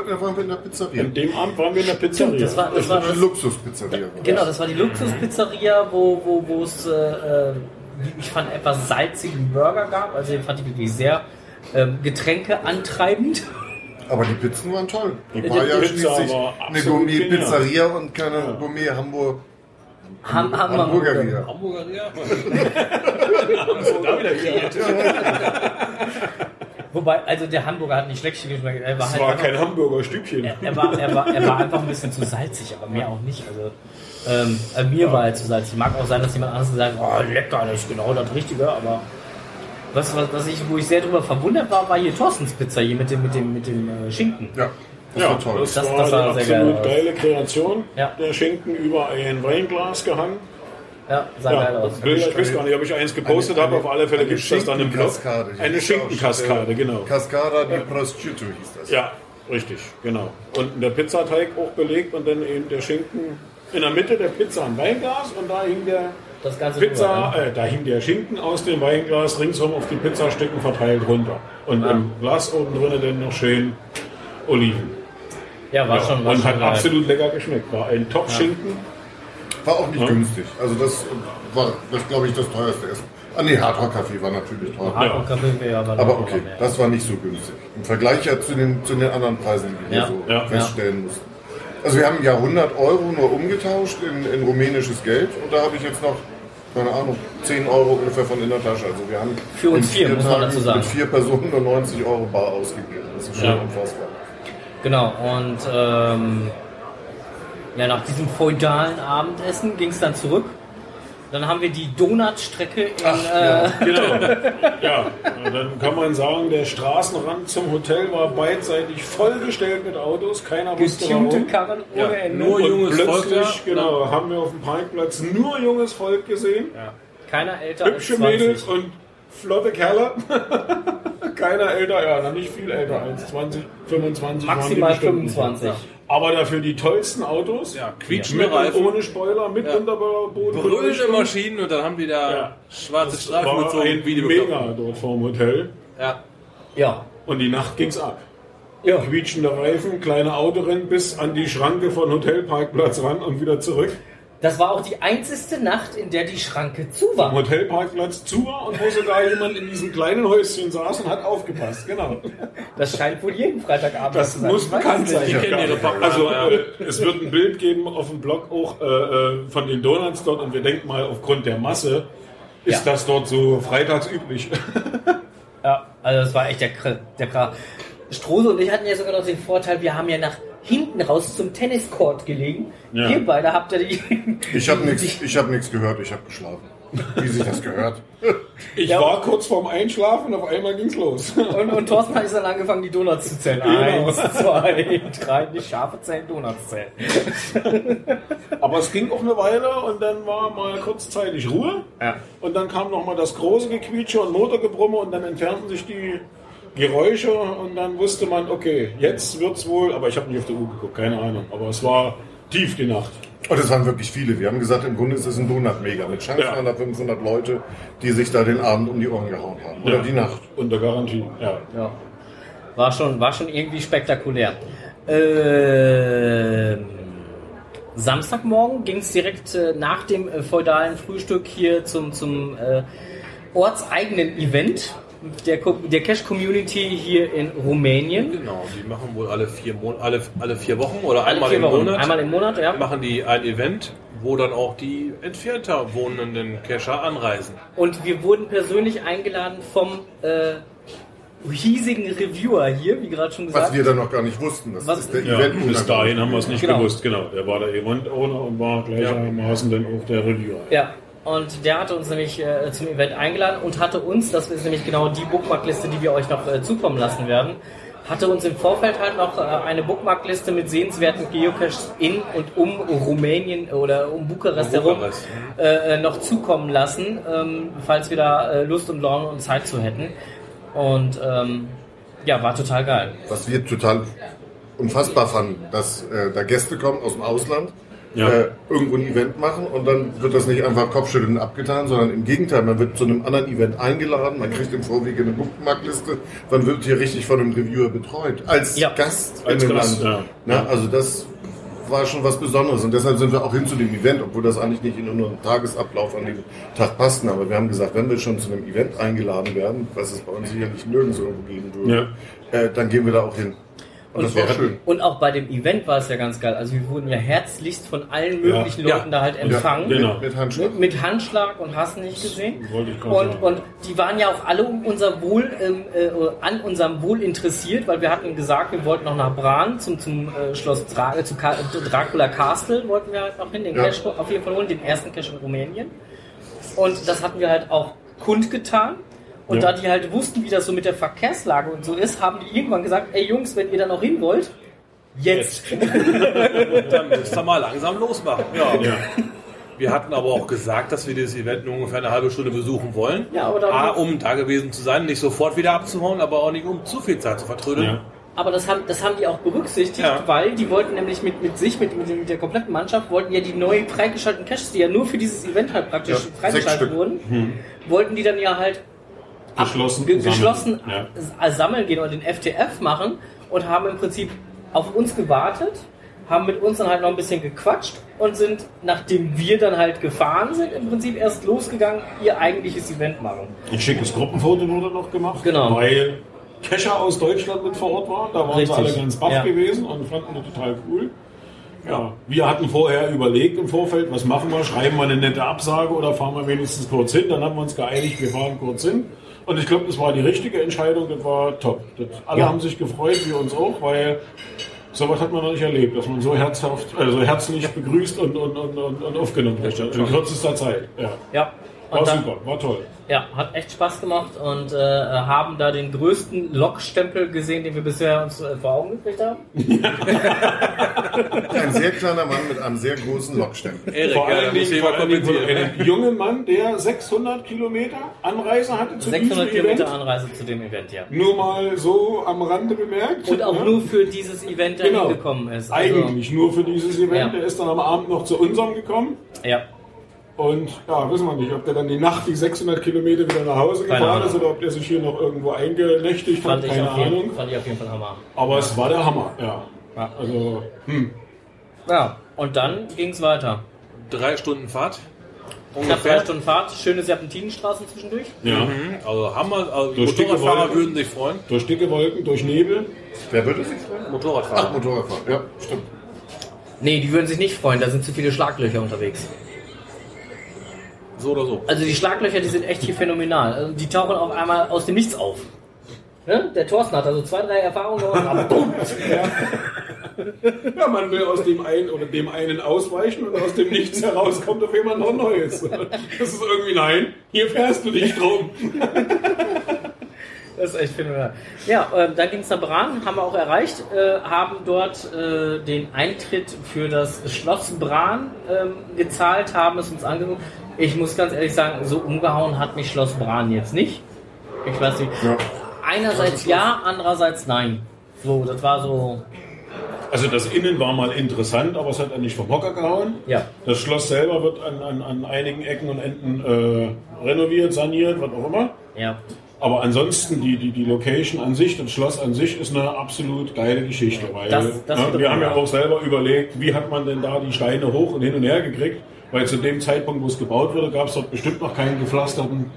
Speaker 3: Da waren wir in der Pizzeria.
Speaker 4: An dem Abend waren wir in der Pizzeria.
Speaker 2: Das war, das war
Speaker 3: Eine Luxuspizzeria.
Speaker 2: genau,
Speaker 3: das.
Speaker 2: war die Luxuspizzeria, wo, wo, wo es, äh, äh, wie ich fand, etwas salzigen Burger gab. Also den fand ich wirklich sehr ähm, Getränke antreibend.
Speaker 3: Aber die Pizzen waren toll.
Speaker 2: Die
Speaker 3: War ja
Speaker 4: Pizza
Speaker 3: schließlich eine Gourmet-Pizzeria und keine Gourmet-Hamburg.
Speaker 2: Ham, wir-
Speaker 3: Hamburgeria.
Speaker 1: Hamburger, ja. Haben sie da wieder kreiert.
Speaker 2: Wobei, also der Hamburger hat nicht schlecht geschmeckt. Er war
Speaker 4: Das
Speaker 2: halt
Speaker 4: war
Speaker 2: einfach-
Speaker 4: kein Hamburger Stübchen.
Speaker 2: Er, er, war, er, war, er war einfach ein bisschen zu salzig, aber mir auch nicht. Also ähm, äh, mir war er zu salzig. Mag auch sein, dass jemand anderes gesagt hat, oh lecker, das ist genau das Richtige, aber was, was, was ich, wo ich sehr drüber verwundert war, war hier Thorstens Pizza hier mit dem, mit dem, mit dem äh, Schinken.
Speaker 3: Ja, das
Speaker 4: Ja,
Speaker 3: war toll.
Speaker 4: das,
Speaker 2: Das-
Speaker 4: war
Speaker 2: das sah
Speaker 4: eine
Speaker 2: sehr
Speaker 4: absolut
Speaker 2: geil
Speaker 4: geile Kreation.
Speaker 2: Ja.
Speaker 4: Der Schinken über ein Weinglas gehangen.
Speaker 2: Ja, sah geil
Speaker 4: Ja,
Speaker 2: aus.
Speaker 4: Bilder, ich weiß gar nicht, ob ich eins gepostet
Speaker 3: Eine-
Speaker 4: habe. Auf alle Fälle gibt es das dann im Blog. Eine Schinkenkaskade, genau.
Speaker 3: Cascada di Prosciutto hieß das.
Speaker 4: Ja, richtig, genau. Und der Pizzateig auch belegt und dann eben der Schinken in der Mitte der Pizza ein Weinglas und da hing der
Speaker 2: Das Ganze
Speaker 4: Pizza,
Speaker 2: drüber, ne?
Speaker 4: äh, da hing der Schinken aus dem Weinglas ringsum auf die Pizzastücken verteilt runter. Und im Glas oben drinnen dann noch schön Oliven.
Speaker 2: Ja, war schon, war
Speaker 4: und
Speaker 2: schon
Speaker 4: hat
Speaker 2: geil.
Speaker 4: absolut lecker geschmeckt. War ein Top-Schinken.
Speaker 3: War auch nicht
Speaker 4: Ja.
Speaker 3: günstig. Also das war, das glaube ich, das teuerste Essen. Ah nee, Hardrock Café war natürlich teuer.
Speaker 2: Hardcore Kaffee wäre aber,
Speaker 3: Aber okay,
Speaker 2: mehr.
Speaker 3: das war nicht so günstig. Im Vergleich ja zu den, zu den anderen Preisen, die wir
Speaker 2: Ja,
Speaker 3: so
Speaker 4: ja,
Speaker 3: feststellen mussten. Also wir haben ja 100 Euro nur umgetauscht in, in rumänisches Geld und da habe ich jetzt noch, keine Ahnung, 10 Euro ungefähr von in der Tasche. Also wir haben
Speaker 2: Für uns
Speaker 3: in
Speaker 2: vier, muss man dazu sagen.
Speaker 3: mit vier Personen nur 90 Euro bar ausgegeben. Das ist schon
Speaker 4: Ja.
Speaker 3: unfassbar.
Speaker 2: Genau, und ähm, ja, nach diesem feudalen Abendessen ging es dann zurück. Dann haben wir die Donutstrecke in. äh,
Speaker 4: Genau. Ja, dann kann man sagen, der Straßenrand zum Hotel war beidseitig vollgestellt mit Autos. Keiner wusste warum.
Speaker 2: Karren ohne
Speaker 1: Ja,
Speaker 2: Ende.
Speaker 1: nur
Speaker 4: Und
Speaker 1: junges Volk
Speaker 4: plötzlich,
Speaker 1: da.
Speaker 4: genau, haben wir auf dem Parkplatz nur junges Volk gesehen.
Speaker 1: Ja.
Speaker 2: Keiner älter
Speaker 4: Hübsche
Speaker 2: als 20.
Speaker 4: Mädels und flotte Kerle. Keiner älter, ja, noch nicht viel älter als 20, 25. waren die
Speaker 2: Maximal
Speaker 4: bestimmt.
Speaker 2: 25.
Speaker 4: Aber dafür die tollsten Autos.
Speaker 1: Ja, quietschende Reifen,
Speaker 4: ohne Spoiler, mit
Speaker 1: Ja.
Speaker 4: wunderbarer
Speaker 1: brüllende. Maschinen und dann haben die da
Speaker 4: Ja.
Speaker 1: schwarze
Speaker 4: Das
Speaker 1: Streifen
Speaker 4: war
Speaker 1: gezogen
Speaker 4: ein
Speaker 1: wie die
Speaker 4: Mega dort vorm Hotel.
Speaker 1: Ja.
Speaker 2: Ja.
Speaker 4: Und die Nacht ging's ab.
Speaker 2: Ja.
Speaker 4: Quietschende Reifen, kleine Autorennen bis an die Schranke von Hotelparkplatz ran und wieder zurück.
Speaker 2: Das war auch die einzigste Nacht, in der die Schranke zu war.
Speaker 4: Hotelparkplatz zu war und wo sogar jemand in diesem kleinen Häuschen saß und hat aufgepasst. Genau.
Speaker 2: Das scheint wohl jeden Freitagabend
Speaker 4: Das
Speaker 2: zu sein.
Speaker 4: muss
Speaker 2: Ich weiß
Speaker 4: bekannt
Speaker 2: es
Speaker 4: sein.
Speaker 2: nicht.
Speaker 1: Die kennen ihre.
Speaker 4: Also äh, es wird ein Bild geben auf dem Blog auch äh, äh, von den Donuts dort und wir denken mal aufgrund der Masse ist
Speaker 2: Ja.
Speaker 4: das dort so freitags üblich.
Speaker 2: Ja, also das war echt der, Kr- der Kra Strose und ich hatten ja sogar noch den Vorteil, wir haben ja nach hinten raus zum Tenniscourt gelegen.
Speaker 4: Ja.
Speaker 2: Ihr beide habt ja die...
Speaker 3: Ich habe nichts ich hab nichts gehört, ich habe geschlafen. Wie sich das gehört.
Speaker 4: Ich
Speaker 2: Ja.
Speaker 4: war kurz vorm Einschlafen und auf einmal ging's los.
Speaker 2: Und, und Thorsten hat dann angefangen, die Donuts zu zählen.
Speaker 4: Genau.
Speaker 2: Eins, zwei, drei, nicht Schafe zählen, Donuts zählen.
Speaker 4: Aber es ging auch eine Weile und dann war mal kurzzeitig Ruhe.
Speaker 2: Ja.
Speaker 4: Und dann kam noch mal das große Gequietsche und Motorgebrumme und dann entfernten sich die Geräusche und dann wusste man, okay, jetzt wird's wohl, aber ich habe nicht auf die Uhr geguckt, keine Ahnung. Aber es war tief die Nacht.
Speaker 3: Und es waren wirklich viele. Wir haben gesagt, im Grunde ist es ein Donut-Mega. Mit Chance
Speaker 4: Ja.
Speaker 3: waren da 500 Leute, die sich da den Abend um die Ohren gehauen haben. Oder
Speaker 4: Ja.
Speaker 3: die Nacht.
Speaker 4: Unter Garantie, ja.
Speaker 2: Ja. War schon, war schon irgendwie spektakulär. Ähm, Samstagmorgen ging es direkt äh, nach dem äh, feudalen Frühstück hier zum, zum äh, ortseigenen Event der, der Cash Community hier in Rumänien.
Speaker 1: Genau, die machen wohl alle vier, Mon alle, alle vier Wochen oder
Speaker 2: Alle
Speaker 1: einmal
Speaker 2: vier
Speaker 1: im
Speaker 2: Wochen.
Speaker 1: Monat
Speaker 2: Einmal im Monat, ja.
Speaker 1: machen die ein Event, wo dann auch die entfernter wohnenden Cacher anreisen.
Speaker 2: Und wir wurden persönlich eingeladen vom äh, hiesigen Reviewer hier, wie gerade schon gesagt.
Speaker 3: Was wir dann noch gar nicht wussten. Das
Speaker 2: Was-
Speaker 3: ist der
Speaker 4: Ja,
Speaker 3: Event.
Speaker 4: bis dahin haben wir es nicht
Speaker 2: Genau.
Speaker 4: gewusst, genau. Der war der Event-Owner und war gleichermaßen dann auch der Reviewer.
Speaker 2: Ja, und der hatte uns nämlich äh, zum Event eingeladen und hatte uns, das ist nämlich genau die Bookmarkliste, die wir euch noch äh, zukommen lassen werden, hatte uns im Vorfeld halt noch äh, eine Bookmarkliste mit sehenswerten Geocaches in und um Rumänien oder um Bukarest
Speaker 1: Um
Speaker 2: herum
Speaker 1: Bukarest,
Speaker 2: äh, äh, noch zukommen lassen, ähm, falls wir da äh, Lust und Laune und Zeit zu hätten. Und ähm, ja, war total geil.
Speaker 3: Was wir total unfassbar fanden, dass äh, da Gäste kommen aus dem Ausland,
Speaker 4: Ja.
Speaker 3: äh, irgendwo ein Event machen und dann wird das nicht einfach Kopfschütteln abgetan, sondern im Gegenteil, man wird zu einem anderen Event eingeladen, man kriegt im Vorwege eine Bookmarkliste, man wird hier richtig von einem Reviewer betreut, als
Speaker 2: Ja.
Speaker 3: Gast
Speaker 4: Als
Speaker 3: in dem
Speaker 4: Gast,
Speaker 3: Land.
Speaker 4: ja.
Speaker 3: Also das war schon was Besonderes und deshalb sind wir auch hin zu dem Event, obwohl das eigentlich nicht in unseren Tagesablauf an dem Tag passten, aber wir haben gesagt, wenn wir schon zu einem Event eingeladen werden, was es bei uns sicherlich nirgends irgendwo geben würde, äh, dann gehen wir da auch hin. Und, das war schön.
Speaker 2: Und auch bei dem Event war es ja ganz geil. Also wir wurden ja herzlichst von allen möglichen
Speaker 1: Ja.
Speaker 2: Leuten da halt empfangen.
Speaker 4: Genau.
Speaker 3: Mit, mit Handschlag.
Speaker 2: Mit, mit Handschlag und hast nicht gesehen.
Speaker 4: wollte ich gerade
Speaker 2: Und, und die waren ja auch alle um unser Wohl, ähm, äh, an unserem Wohl interessiert, weil wir hatten gesagt, wir wollten noch nach Bran zum, zum äh, Schloss Dra äh, zu Ka äh, Dracula Castle, wollten wir halt noch hin, den
Speaker 3: Ja.
Speaker 2: Cache auf jeden Fall holen, den ersten Cache in Rumänien. Und das hatten wir halt auch kundgetan. Und
Speaker 4: Ja.
Speaker 2: da die halt wussten, wie das so mit der Verkehrslage und so ist, haben die irgendwann gesagt, ey Jungs, wenn ihr da noch hin wollt, jetzt.
Speaker 1: Dann müsst ihr mal langsam losmachen. Ja.
Speaker 4: Ja.
Speaker 1: Wir hatten aber auch gesagt, dass wir dieses Event nur ungefähr eine halbe Stunde besuchen wollen.
Speaker 2: Ja, aber
Speaker 1: A, um da gewesen zu sein, nicht sofort wieder abzuhauen, aber auch nicht um zu viel Zeit zu vertrödeln.
Speaker 4: Ja.
Speaker 2: Aber das haben, das haben die auch berücksichtigt,
Speaker 1: Ja.
Speaker 2: weil die wollten nämlich mit, mit sich, mit, mit, mit der kompletten Mannschaft, wollten ja die neu freigeschalteten Caches, die ja nur für dieses Event halt praktisch freigeschaltet wurden, wollten die dann ja halt
Speaker 4: Geschlossen.
Speaker 2: ge
Speaker 4: sammeln.
Speaker 2: geschlossen
Speaker 4: Ja.
Speaker 2: s- sammeln gehen oder den FTF machen und haben im Prinzip auf uns gewartet, haben mit uns dann halt noch ein bisschen gequatscht und sind, nachdem wir dann halt gefahren sind, im Prinzip erst losgegangen, ihr eigentliches Event machen.
Speaker 4: Ein schickes Gruppenfoto wurde noch gemacht,
Speaker 2: Genau.
Speaker 4: weil Kescher aus Deutschland mit vor Ort war. Da waren
Speaker 2: Richtig.
Speaker 4: sie alle ganz baff
Speaker 2: Ja.
Speaker 4: gewesen und fanden das total cool. Ja, wir hatten vorher überlegt im Vorfeld, was machen wir? Schreiben wir eine nette Absage oder fahren wir wenigstens kurz hin? Dann haben wir uns geeinigt, wir fahren kurz hin. Und ich glaube, das war die richtige Entscheidung, das war top. Das, alle
Speaker 2: Ja.
Speaker 4: haben sich gefreut, wir uns auch, weil sowas hat man noch nicht erlebt, dass man so herzhaft, also herzlich begrüßt und, und, und, und, und aufgenommen wird in kürzester Zeit. Ja.
Speaker 2: Ja,
Speaker 4: War
Speaker 2: dann-
Speaker 4: super, war toll.
Speaker 2: Ja, hat echt Spaß gemacht und äh, haben da den größten Lokstempel gesehen, den wir bisher uns äh, vor Augen gekriegt haben.
Speaker 3: Ein sehr kleiner Mann mit einem sehr großen Lockstempel.
Speaker 1: Erik,
Speaker 4: Vor
Speaker 1: ja,
Speaker 4: Dingen,
Speaker 1: jemand
Speaker 4: vor allen Dingen von
Speaker 1: kommentieren.
Speaker 4: einem jungen Mann, der 600 Kilometer Anreise hatte zu
Speaker 2: 600
Speaker 4: diesem
Speaker 2: Kilometer
Speaker 4: Event.
Speaker 2: Anreise zu dem Event, ja.
Speaker 4: Nur mal so am Rande bemerkt.
Speaker 2: Und auch
Speaker 4: Ja.
Speaker 2: nur für dieses Event dahin
Speaker 4: Genau.
Speaker 2: gekommen ist. Also,
Speaker 4: Eigentlich nur für dieses Event.
Speaker 2: Ja.
Speaker 4: Der ist dann am Abend noch zu unserem gekommen.
Speaker 2: Ja,
Speaker 4: Und ja, wissen wir nicht, ob der dann die Nacht die 600 Kilometer wieder nach Hause
Speaker 2: Keine
Speaker 4: gefahren
Speaker 2: Ahnung.
Speaker 4: ist oder ob der sich hier noch irgendwo eingenächtigt hat.
Speaker 2: fand ich,
Speaker 4: Keine
Speaker 2: auf jeden,
Speaker 4: Ahnung.
Speaker 2: fand ich auf jeden Fall Hammer.
Speaker 4: Aber es war der Hammer, ja.
Speaker 2: Ja.
Speaker 4: Also, hm.
Speaker 2: Ja, und dann ging es weiter.
Speaker 1: Drei Stunden Fahrt.
Speaker 2: Knapp drei Stunden Fahrt, schöne Serpentinenstraßen zwischendurch.
Speaker 4: Ja.
Speaker 1: Mhm. Also Hammer, also
Speaker 4: Durch dicke
Speaker 1: Motorradfahrer
Speaker 4: Wolken.
Speaker 1: würden sich freuen.
Speaker 4: Durch dicke Wolken, durch Nebel.
Speaker 3: Wer würde sich freuen?
Speaker 1: Motorradfahrer.
Speaker 3: Ach, Motorradfahren. Ja, stimmt.
Speaker 2: Nee, die würden sich nicht freuen, da sind zu viele Schlaglöcher unterwegs.
Speaker 1: So oder so.
Speaker 2: Also die Schlaglöcher, die sind echt hier phänomenal. Also die tauchen auf einmal aus dem Nichts auf. Ne? Der Thorsten hat also zwei, drei Erfahrungen gemacht, aber bumm.
Speaker 4: Ja, man will aus dem einen oder dem einen ausweichen und aus dem Nichts heraus kommt auf jemand noch Neues. Das ist irgendwie, nein, hier fährst du nicht drum.
Speaker 2: Das ist echt phänomenal. Ja, äh, dann ging es nach Bran, haben wir auch erreicht, äh, haben dort äh, den Eintritt für das Schloss Bran ähm, gezahlt, haben es uns angeguckt. Ich muss ganz ehrlich sagen, so umgehauen hat mich Schloss Bran jetzt nicht. Ich weiß nicht.
Speaker 3: Ja.
Speaker 2: Einerseits ja, andererseits nein. So, das war so,
Speaker 4: Also das Innen war mal interessant, aber es hat einen nicht vom Hocker gehauen.
Speaker 2: ja.
Speaker 4: Das Schloss selber wird an, an, an einigen Ecken und Enden äh, renoviert, saniert, was auch immer.
Speaker 2: Ja,
Speaker 4: Aber ansonsten, die, die, die Location an sich, das Schloss an sich, ist eine absolut geile Geschichte. Weil,
Speaker 2: Das- das
Speaker 4: ne, wir haben ja
Speaker 2: ja.
Speaker 4: auch selber überlegt, wie hat man denn da die Steine hoch und hin und her gekriegt. Weil zu dem Zeitpunkt, wo es gebaut wurde, gab es dort bestimmt noch keinen gepflasterten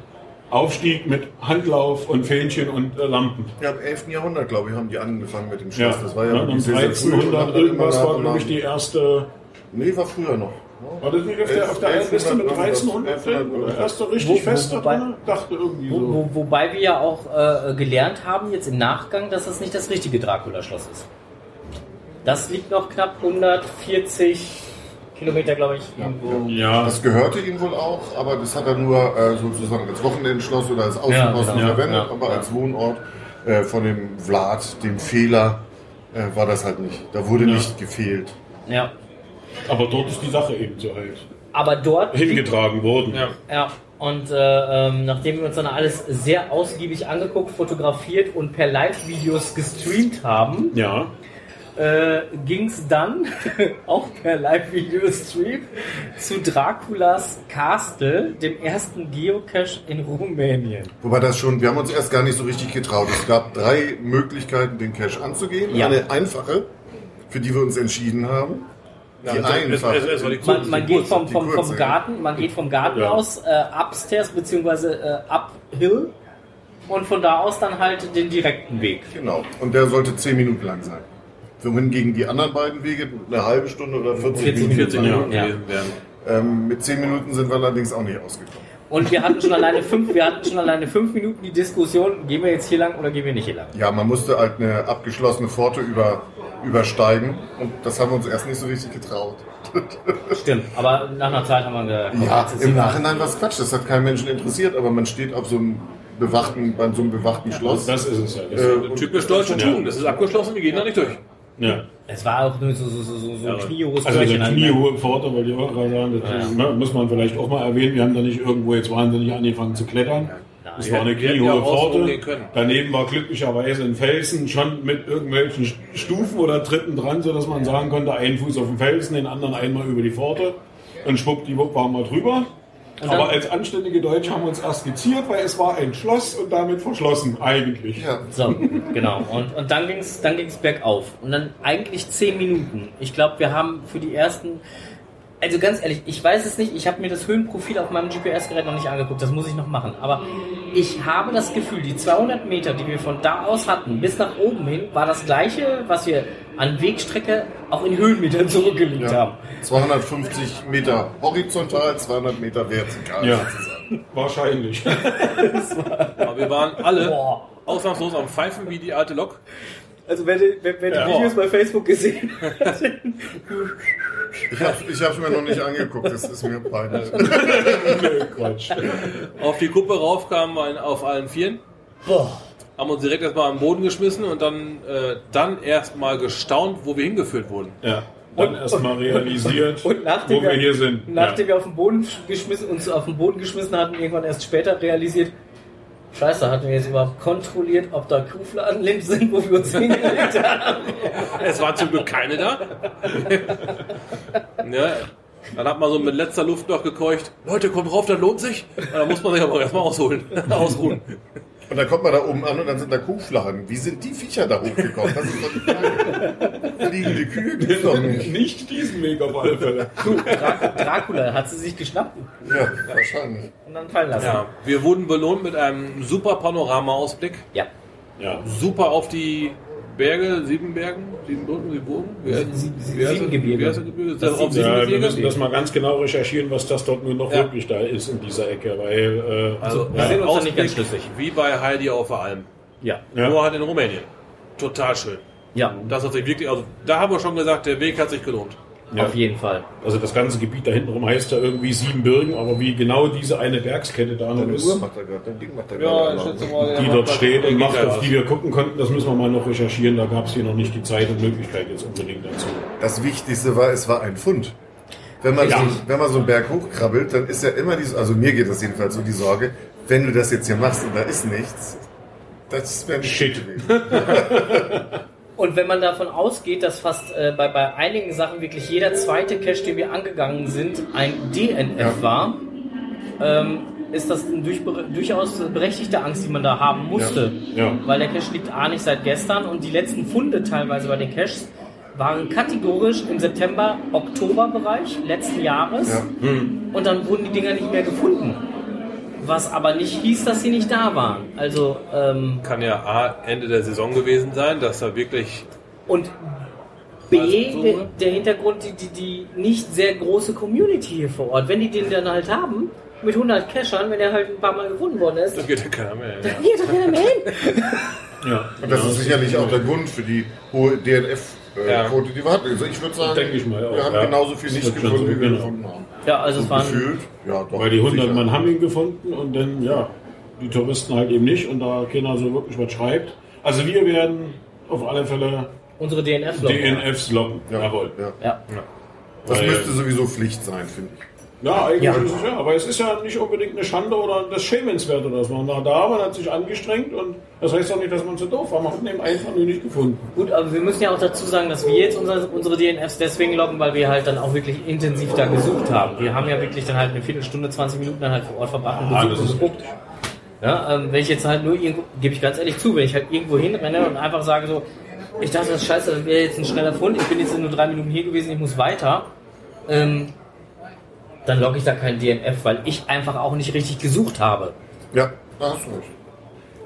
Speaker 4: Aufstieg mit Handlauf und Fähnchen und äh, Lampen.
Speaker 3: Ja, im 11. Jahrhundert, glaube ich, haben die angefangen mit dem Schloss.
Speaker 4: Ja,
Speaker 3: das war ja früh. Und
Speaker 4: 1300
Speaker 3: dann
Speaker 4: irgendwas war, glaube ich, die erste.
Speaker 3: Nee, war früher noch.
Speaker 4: War das nicht auf der, auf der einen Liste mit 1300 drin? Oder erste richtig
Speaker 2: Wo-
Speaker 4: fest da
Speaker 2: wobei-
Speaker 4: drin? Dachte irgendwie
Speaker 2: Wo,
Speaker 4: so.
Speaker 2: wo, wobei wir ja auch äh, gelernt haben, jetzt im Nachgang, dass das nicht das richtige Dracula-Schloss ist. Das liegt noch knapp 140 Kilometer, glaube ich, irgendwo.
Speaker 4: Ja,
Speaker 3: Das gehörte ihm wohl auch, aber das hat er nur äh, sozusagen als Wochenendschloss oder als Außenposten
Speaker 2: genau.
Speaker 3: verwendet,
Speaker 4: Ja,
Speaker 3: aber
Speaker 2: ja.
Speaker 3: als Wohnort äh, von dem Vlad, dem Fehler, äh, war das halt nicht. Da wurde
Speaker 4: Ja.
Speaker 3: nicht gefehlt.
Speaker 2: Ja.
Speaker 4: aber dort ist die Sache eben so halt
Speaker 2: Aber dort.
Speaker 4: hingetragen worden.
Speaker 1: Ja.
Speaker 2: Ja. Und äh, ähm, nachdem wir uns dann alles sehr ausgiebig angeguckt, fotografiert und per Live-Videos gestreamt haben,
Speaker 4: Ja.
Speaker 2: Äh, ging es dann, auch per Live-Video-Stream, zu Draculas Castle, dem ersten Geocache in Rumänien.
Speaker 3: Wobei das schon, wir haben uns erst gar nicht so richtig getraut. Es gab drei Möglichkeiten, den Cache anzugehen.
Speaker 2: Ja.
Speaker 3: Eine einfache, für die wir uns entschieden haben. Die
Speaker 1: Ja,
Speaker 3: einfache.
Speaker 1: es- es- es die
Speaker 2: Man, man
Speaker 1: Die
Speaker 2: geht vom, vom, vom
Speaker 3: kurze,
Speaker 2: Garten, man geht vom Garten
Speaker 4: Ja.
Speaker 2: aus äh, upstairs beziehungsweise äh, uphill und von da aus dann halt den direkten Weg.
Speaker 3: Genau. Und der sollte zehn Minuten lang sein. Wohingegen die anderen beiden Wege eine halbe Stunde oder 40,
Speaker 2: 40
Speaker 3: Minuten
Speaker 1: 40
Speaker 3: lang
Speaker 1: Minuten
Speaker 2: Ja.
Speaker 1: gewesen wären.
Speaker 3: Ähm, mit zehn Minuten sind wir allerdings auch nicht ausgekommen.
Speaker 2: Und wir hatten schon alleine fünf, wir hatten schon alleine fünf Minuten die Diskussion, gehen wir jetzt hier lang oder gehen wir nicht hier lang?
Speaker 3: Ja, man musste halt eine abgeschlossene Pforte über, übersteigen und das haben wir uns erst nicht so richtig getraut.
Speaker 2: Stimmt, aber nach einer Zeit haben wir gesagt,
Speaker 3: Ja,
Speaker 2: ist
Speaker 3: im. Nachhinein war es Quatsch, das hat keinen Menschen interessiert, aber man steht auf so einem bewachten, bei so einem bewachten Schloss.
Speaker 4: Das ist es ja. Das
Speaker 3: Äh, und-
Speaker 1: Typisch deutsche
Speaker 4: Ja.
Speaker 1: Tugend. Das ist abgeschlossen, wir gehen da nicht durch.
Speaker 4: Ja.
Speaker 2: Es war auch nur so, so, so, so, ein kniehohes
Speaker 4: Also
Speaker 2: an-
Speaker 4: kniehohe Pforte, wollte ich auch gerade sagen. Das
Speaker 2: Ja.
Speaker 4: ne, muss man vielleicht auch mal erwähnen. Wir haben da nicht irgendwo jetzt wahnsinnig angefangen zu klettern. Es war eine kniehohe Pforte. Daneben war glücklicherweise ein Felsen schon mit irgendwelchen Stufen oder Tritten dran, sodass man sagen konnte, einen Fuß auf dem Felsen, den anderen einmal über die Pforte. Und schwuppdiwupp waren wir drüber.
Speaker 2: Dann-
Speaker 4: Aber als anständige Deutsche haben wir uns erst geziert, weil es war ein Schloss und damit verschlossen, eigentlich.
Speaker 3: Ja,
Speaker 2: So, genau. Und, und dann ging es dann ging's bergauf. Und dann eigentlich zehn Minuten. Ich glaube, wir haben für die ersten. Also ganz ehrlich, ich weiß es nicht. Ich habe mir das Höhenprofil auf meinem GPS-Gerät noch nicht angeguckt. Das muss ich noch machen. Aber ich habe das Gefühl, die 200 Meter, die wir von da aus hatten, bis nach oben hin, war das gleiche, was wir an Wegstrecke auch in Höhenmetern zurückgelegt
Speaker 3: ja.
Speaker 2: haben.
Speaker 3: 250 Meter horizontal, 200 Meter vertikal
Speaker 4: Ja.
Speaker 3: sozusagen.
Speaker 4: Wahrscheinlich.
Speaker 1: Aber wir waren alle
Speaker 2: Boah.
Speaker 1: ausnahmslos am Pfeifen wie die alte Lok.
Speaker 2: Also wer, die- wer, wer die
Speaker 4: Ja.
Speaker 2: Videos bei Facebook gesehen hat,
Speaker 3: Ich habe ich hab's mir noch nicht angeguckt, das ist mir peinlich.
Speaker 4: Quatsch.
Speaker 1: Auf die Kuppe rauf kamen wir auf allen Vieren.
Speaker 2: Boah.
Speaker 1: Haben uns direkt erstmal am Boden geschmissen und dann, äh, dann erstmal gestaunt, wo wir hingeführt wurden.
Speaker 4: Ja. Dann erstmal realisiert,
Speaker 2: Und nachdem
Speaker 4: wo wir hier sind.
Speaker 2: Nachdem
Speaker 4: ja.
Speaker 2: wir auf den Boden geschmissen, uns auf den Boden geschmissen hatten, irgendwann erst später realisiert, Scheiße, hatten wir jetzt überhaupt kontrolliert, ob da Kuhfladenlind sind, wo wir uns hingelegt haben?
Speaker 1: Es waren zum Glück keine da. ne? Dann hat man so mit letzter Luft noch gekeucht. Leute, kommt drauf, das lohnt sich. Und dann muss man sich aber erstmal ausholen. Ausruhen.
Speaker 3: Und dann kommt man da oben an und dann sind da Kuhflachen. Wie sind die Viecher da hochgekommen? Das ist doch die Frage. Fliegende Kühe gibt's doch nicht.
Speaker 4: Nicht diesen Weg auf alle Fälle.
Speaker 2: Dra Dracula hat sie sich geschnappt
Speaker 3: Ja, wahrscheinlich.
Speaker 2: und dann fallen lassen.
Speaker 1: Ja, wir wurden belohnt mit einem super Panorama-Ausblick.
Speaker 2: ja.
Speaker 4: Ja.
Speaker 1: Super auf die Berge, sieben Bergen, sieben Brücken, sieben Burgen. Wie heißt-
Speaker 2: Sie- sie-
Speaker 1: wie heißt
Speaker 2: sieben
Speaker 1: das?
Speaker 2: Gebirge.
Speaker 1: Das?
Speaker 2: Das
Speaker 4: Ja, wir müssen das mal ganz genau recherchieren, was das dort nun noch
Speaker 1: Ja.
Speaker 4: wirklich da ist in dieser Ecke, weil äh,
Speaker 1: Also,
Speaker 2: Wir sind uns da nicht ganz schlüssig.
Speaker 1: Wie bei Heidi auf der Alm.
Speaker 2: Ja.
Speaker 4: Ja.
Speaker 1: Nur halt in Rumänien. Total schön.
Speaker 2: Ja,
Speaker 1: Das hat sich wirklich, also da haben wir schon gesagt, der Weg hat sich gelohnt.
Speaker 4: Ja.
Speaker 2: auf jeden Fall.
Speaker 4: also das ganze Gebiet da hinten rum heißt ja irgendwie Siebenbürgen, aber wie genau diese eine Bergskette da noch ist,
Speaker 3: macht er gerade, dein Ding macht er
Speaker 1: Ja,
Speaker 3: gerade.
Speaker 1: ich
Speaker 3: Alarm.
Speaker 1: schätze mal.
Speaker 4: die dort steht und macht, auf die wir gucken konnten, das müssen wir mal noch recherchieren. Da gab es hier noch nicht die Zeit und Möglichkeit jetzt unbedingt dazu.
Speaker 3: Das Wichtigste war, es war ein Fund. Wenn man,
Speaker 4: Ja.
Speaker 3: so, wenn man so einen Berg hochkrabbelt, dann ist ja immer die, also mir geht das jedenfalls so die Sorge, wenn du das jetzt hier machst und da ist nichts, das wäre nicht
Speaker 4: Shit.
Speaker 2: Und wenn man davon ausgeht, dass fast äh, bei, bei einigen Sachen wirklich jeder zweite Cache, den wir angegangen sind, ein DNF
Speaker 3: Ja.
Speaker 2: war, ähm, ist das eine durch, durchaus berechtigte Angst, die man da haben musste.
Speaker 4: Ja. Ja.
Speaker 2: Weil der Cache liegt A nicht seit gestern und die letzten Funde teilweise bei den Caches waren kategorisch im September, Oktober-Bereich letzten Jahres
Speaker 3: Ja.
Speaker 2: und dann wurden die Dinger nicht mehr gefunden. Was aber nicht hieß, dass sie nicht da waren. Also, ähm,
Speaker 1: Kann ja A, Ende der Saison gewesen sein, dass da wirklich
Speaker 2: Und B,
Speaker 1: Also so,
Speaker 2: der,
Speaker 1: ne?
Speaker 2: der Hintergrund, die, die, die nicht sehr große Community hier vor Ort. Wenn die den dann halt haben, mit 100 Cachern, wenn der halt ein paar Mal gefunden worden ist,
Speaker 1: da geht ja keiner mehr.
Speaker 2: da
Speaker 1: Ja.
Speaker 2: geht doch keiner mehr hin.
Speaker 4: Ja.
Speaker 3: Und das ist sicherlich auch der Grund für die hohe DNF-Quote, die wir hatten. Also ich würde sagen,
Speaker 4: Denke ich mal auch,
Speaker 3: wir haben
Speaker 4: ja.
Speaker 3: genauso viel nicht gefunden,
Speaker 4: so,
Speaker 3: wie wir
Speaker 4: genau.
Speaker 3: gefunden haben.
Speaker 2: Ja, also es
Speaker 3: Und
Speaker 2: waren
Speaker 3: gefühlt, ja doch.
Speaker 4: Weil die 100
Speaker 3: sicher.
Speaker 4: Mann haben ihn gefunden und dann, ja, die Touristen halt eben nicht und da keiner so wirklich was schreibt. Also wir werden auf alle Fälle
Speaker 2: unsere DNF -Logger.
Speaker 4: DNFs locken.
Speaker 3: Ja,
Speaker 4: Jawohl.
Speaker 3: Ja.
Speaker 2: Ja.
Speaker 3: Das
Speaker 4: Weil-
Speaker 3: müsste sowieso Pflicht sein, finde ich.
Speaker 4: Ja, eigentlich
Speaker 2: Ja.
Speaker 4: ist es ja. Aber es ist ja nicht unbedingt eine Schande oder das Schämenswerte, dass man da, da man hat sich angestrengt und das heißt auch nicht, dass man zu doof war. Man hat ihn eben einfach nur nicht gefunden.
Speaker 2: Gut, aber wir müssen ja auch dazu sagen, dass wir jetzt unsere, unsere DNFs deswegen loggen, weil wir halt dann auch wirklich intensiv da gesucht haben. Wir haben ja wirklich dann halt eine Viertelstunde, 20 Minuten dann halt vor Ort verbracht und
Speaker 4: Ah,
Speaker 2: gesucht
Speaker 4: das
Speaker 2: und
Speaker 4: ist
Speaker 2: geguckt. Ja, ähm, wenn ich jetzt halt nur irgendwo, gebe ich ganz ehrlich zu, wenn ich halt irgendwo hinrenne und einfach sage so, ich dachte, das ist scheiße, das wäre jetzt ein schneller Fund, ich bin jetzt nur drei Minuten hier gewesen, ich muss weiter, ähm, dann logge ich da keinen DNF, weil ich einfach auch nicht richtig gesucht habe.
Speaker 3: Ja, da hast du recht.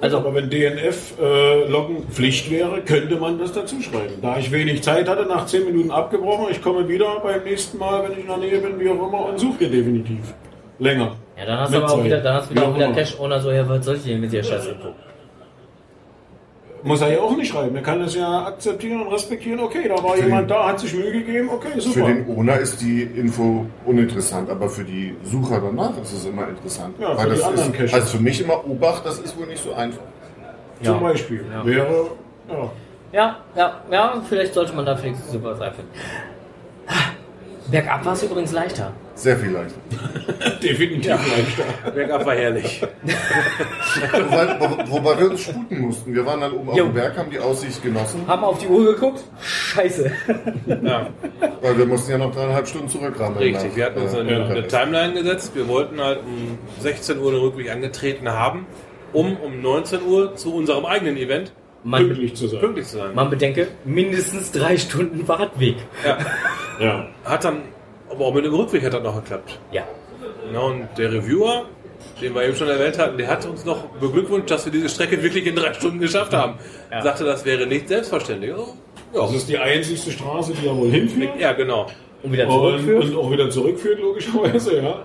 Speaker 2: Also,
Speaker 4: Aber wenn DNF-Loggen äh, Pflicht wäre, könnte man das dazu schreiben. Da ich wenig Zeit hatte, nach 10 Minuten abgebrochen, ich komme wieder beim nächsten Mal, wenn ich in der Nähe bin, wie auch immer, und suche definitiv. Länger.
Speaker 2: ja, dann hast du aber auch
Speaker 4: Zeit.
Speaker 2: wieder, dann hast du wieder
Speaker 4: Wie
Speaker 2: auch
Speaker 4: auch
Speaker 2: wieder
Speaker 4: immer.
Speaker 2: Cash-Owner so, ja, was soll ich denn mit der Scheiße gucken?
Speaker 4: Muss er ja auch nicht schreiben. Er kann das ja akzeptieren und respektieren. Okay, da war
Speaker 3: Für
Speaker 4: jemand
Speaker 3: den-
Speaker 4: da, hat sich Mühe gegeben. Okay,
Speaker 3: Für
Speaker 4: super.
Speaker 3: den Owner ist die Info uninteressant, aber für die Sucher danach ist es immer interessant.
Speaker 4: Ja, für
Speaker 3: Weil
Speaker 4: die
Speaker 3: das
Speaker 4: anderen
Speaker 3: ist,
Speaker 4: Caches.
Speaker 3: also für mich immer Obacht, das ist wohl nicht so einfach.
Speaker 4: Zum
Speaker 2: Ja.
Speaker 4: Beispiel.
Speaker 2: Ja.
Speaker 4: Wäre, ja.
Speaker 2: Ja, ja, ja, vielleicht sollte man da vielleicht sowas einfinden. Bergab war es übrigens leichter.
Speaker 3: Sehr viel leichter.
Speaker 4: definitiv leichter.
Speaker 1: Bergab war herrlich.
Speaker 3: wobei, wo- wobei wir uns sputen mussten. Wir waren dann oben auf
Speaker 2: Jo.
Speaker 3: dem Berg, haben die Aussicht genossen,
Speaker 2: Haben auf die Uhr geguckt? Scheiße.
Speaker 1: Ja,
Speaker 3: weil wir mussten ja noch dreieinhalb Stunden zurückrammeln.
Speaker 1: richtig.
Speaker 3: nach,
Speaker 1: Wir hatten uns
Speaker 3: äh,
Speaker 1: eine, eine. Timeline gesetzt. Wir wollten halt um 16 Uhr den Rückweg angetreten haben, um um 19 Uhr zu unserem eigenen Event
Speaker 2: Man,
Speaker 4: Pünktlich zu sein.
Speaker 1: pünktlich zu sein.
Speaker 2: man bedenke, mindestens drei Stunden Fahrtweg.
Speaker 1: Ja.
Speaker 4: Ja.
Speaker 1: Hat dann, aber auch mit dem Rückweg hat das noch geklappt.
Speaker 2: Ja.
Speaker 1: Ja, und der Reviewer, den wir eben schon erwähnt hatten, der hat uns noch beglückwünscht, dass wir diese Strecke wirklich in drei Stunden geschafft haben.
Speaker 2: Ja.
Speaker 1: Sagte, das wäre nicht selbstverständlich. Oh, Ja,
Speaker 4: Das ist die einzigste Straße, die ja wohl hinführt.
Speaker 1: ja genau.
Speaker 2: Und wieder
Speaker 4: Und,
Speaker 2: zurückführt.
Speaker 4: und auch wieder zurückführt, logischerweise, ja.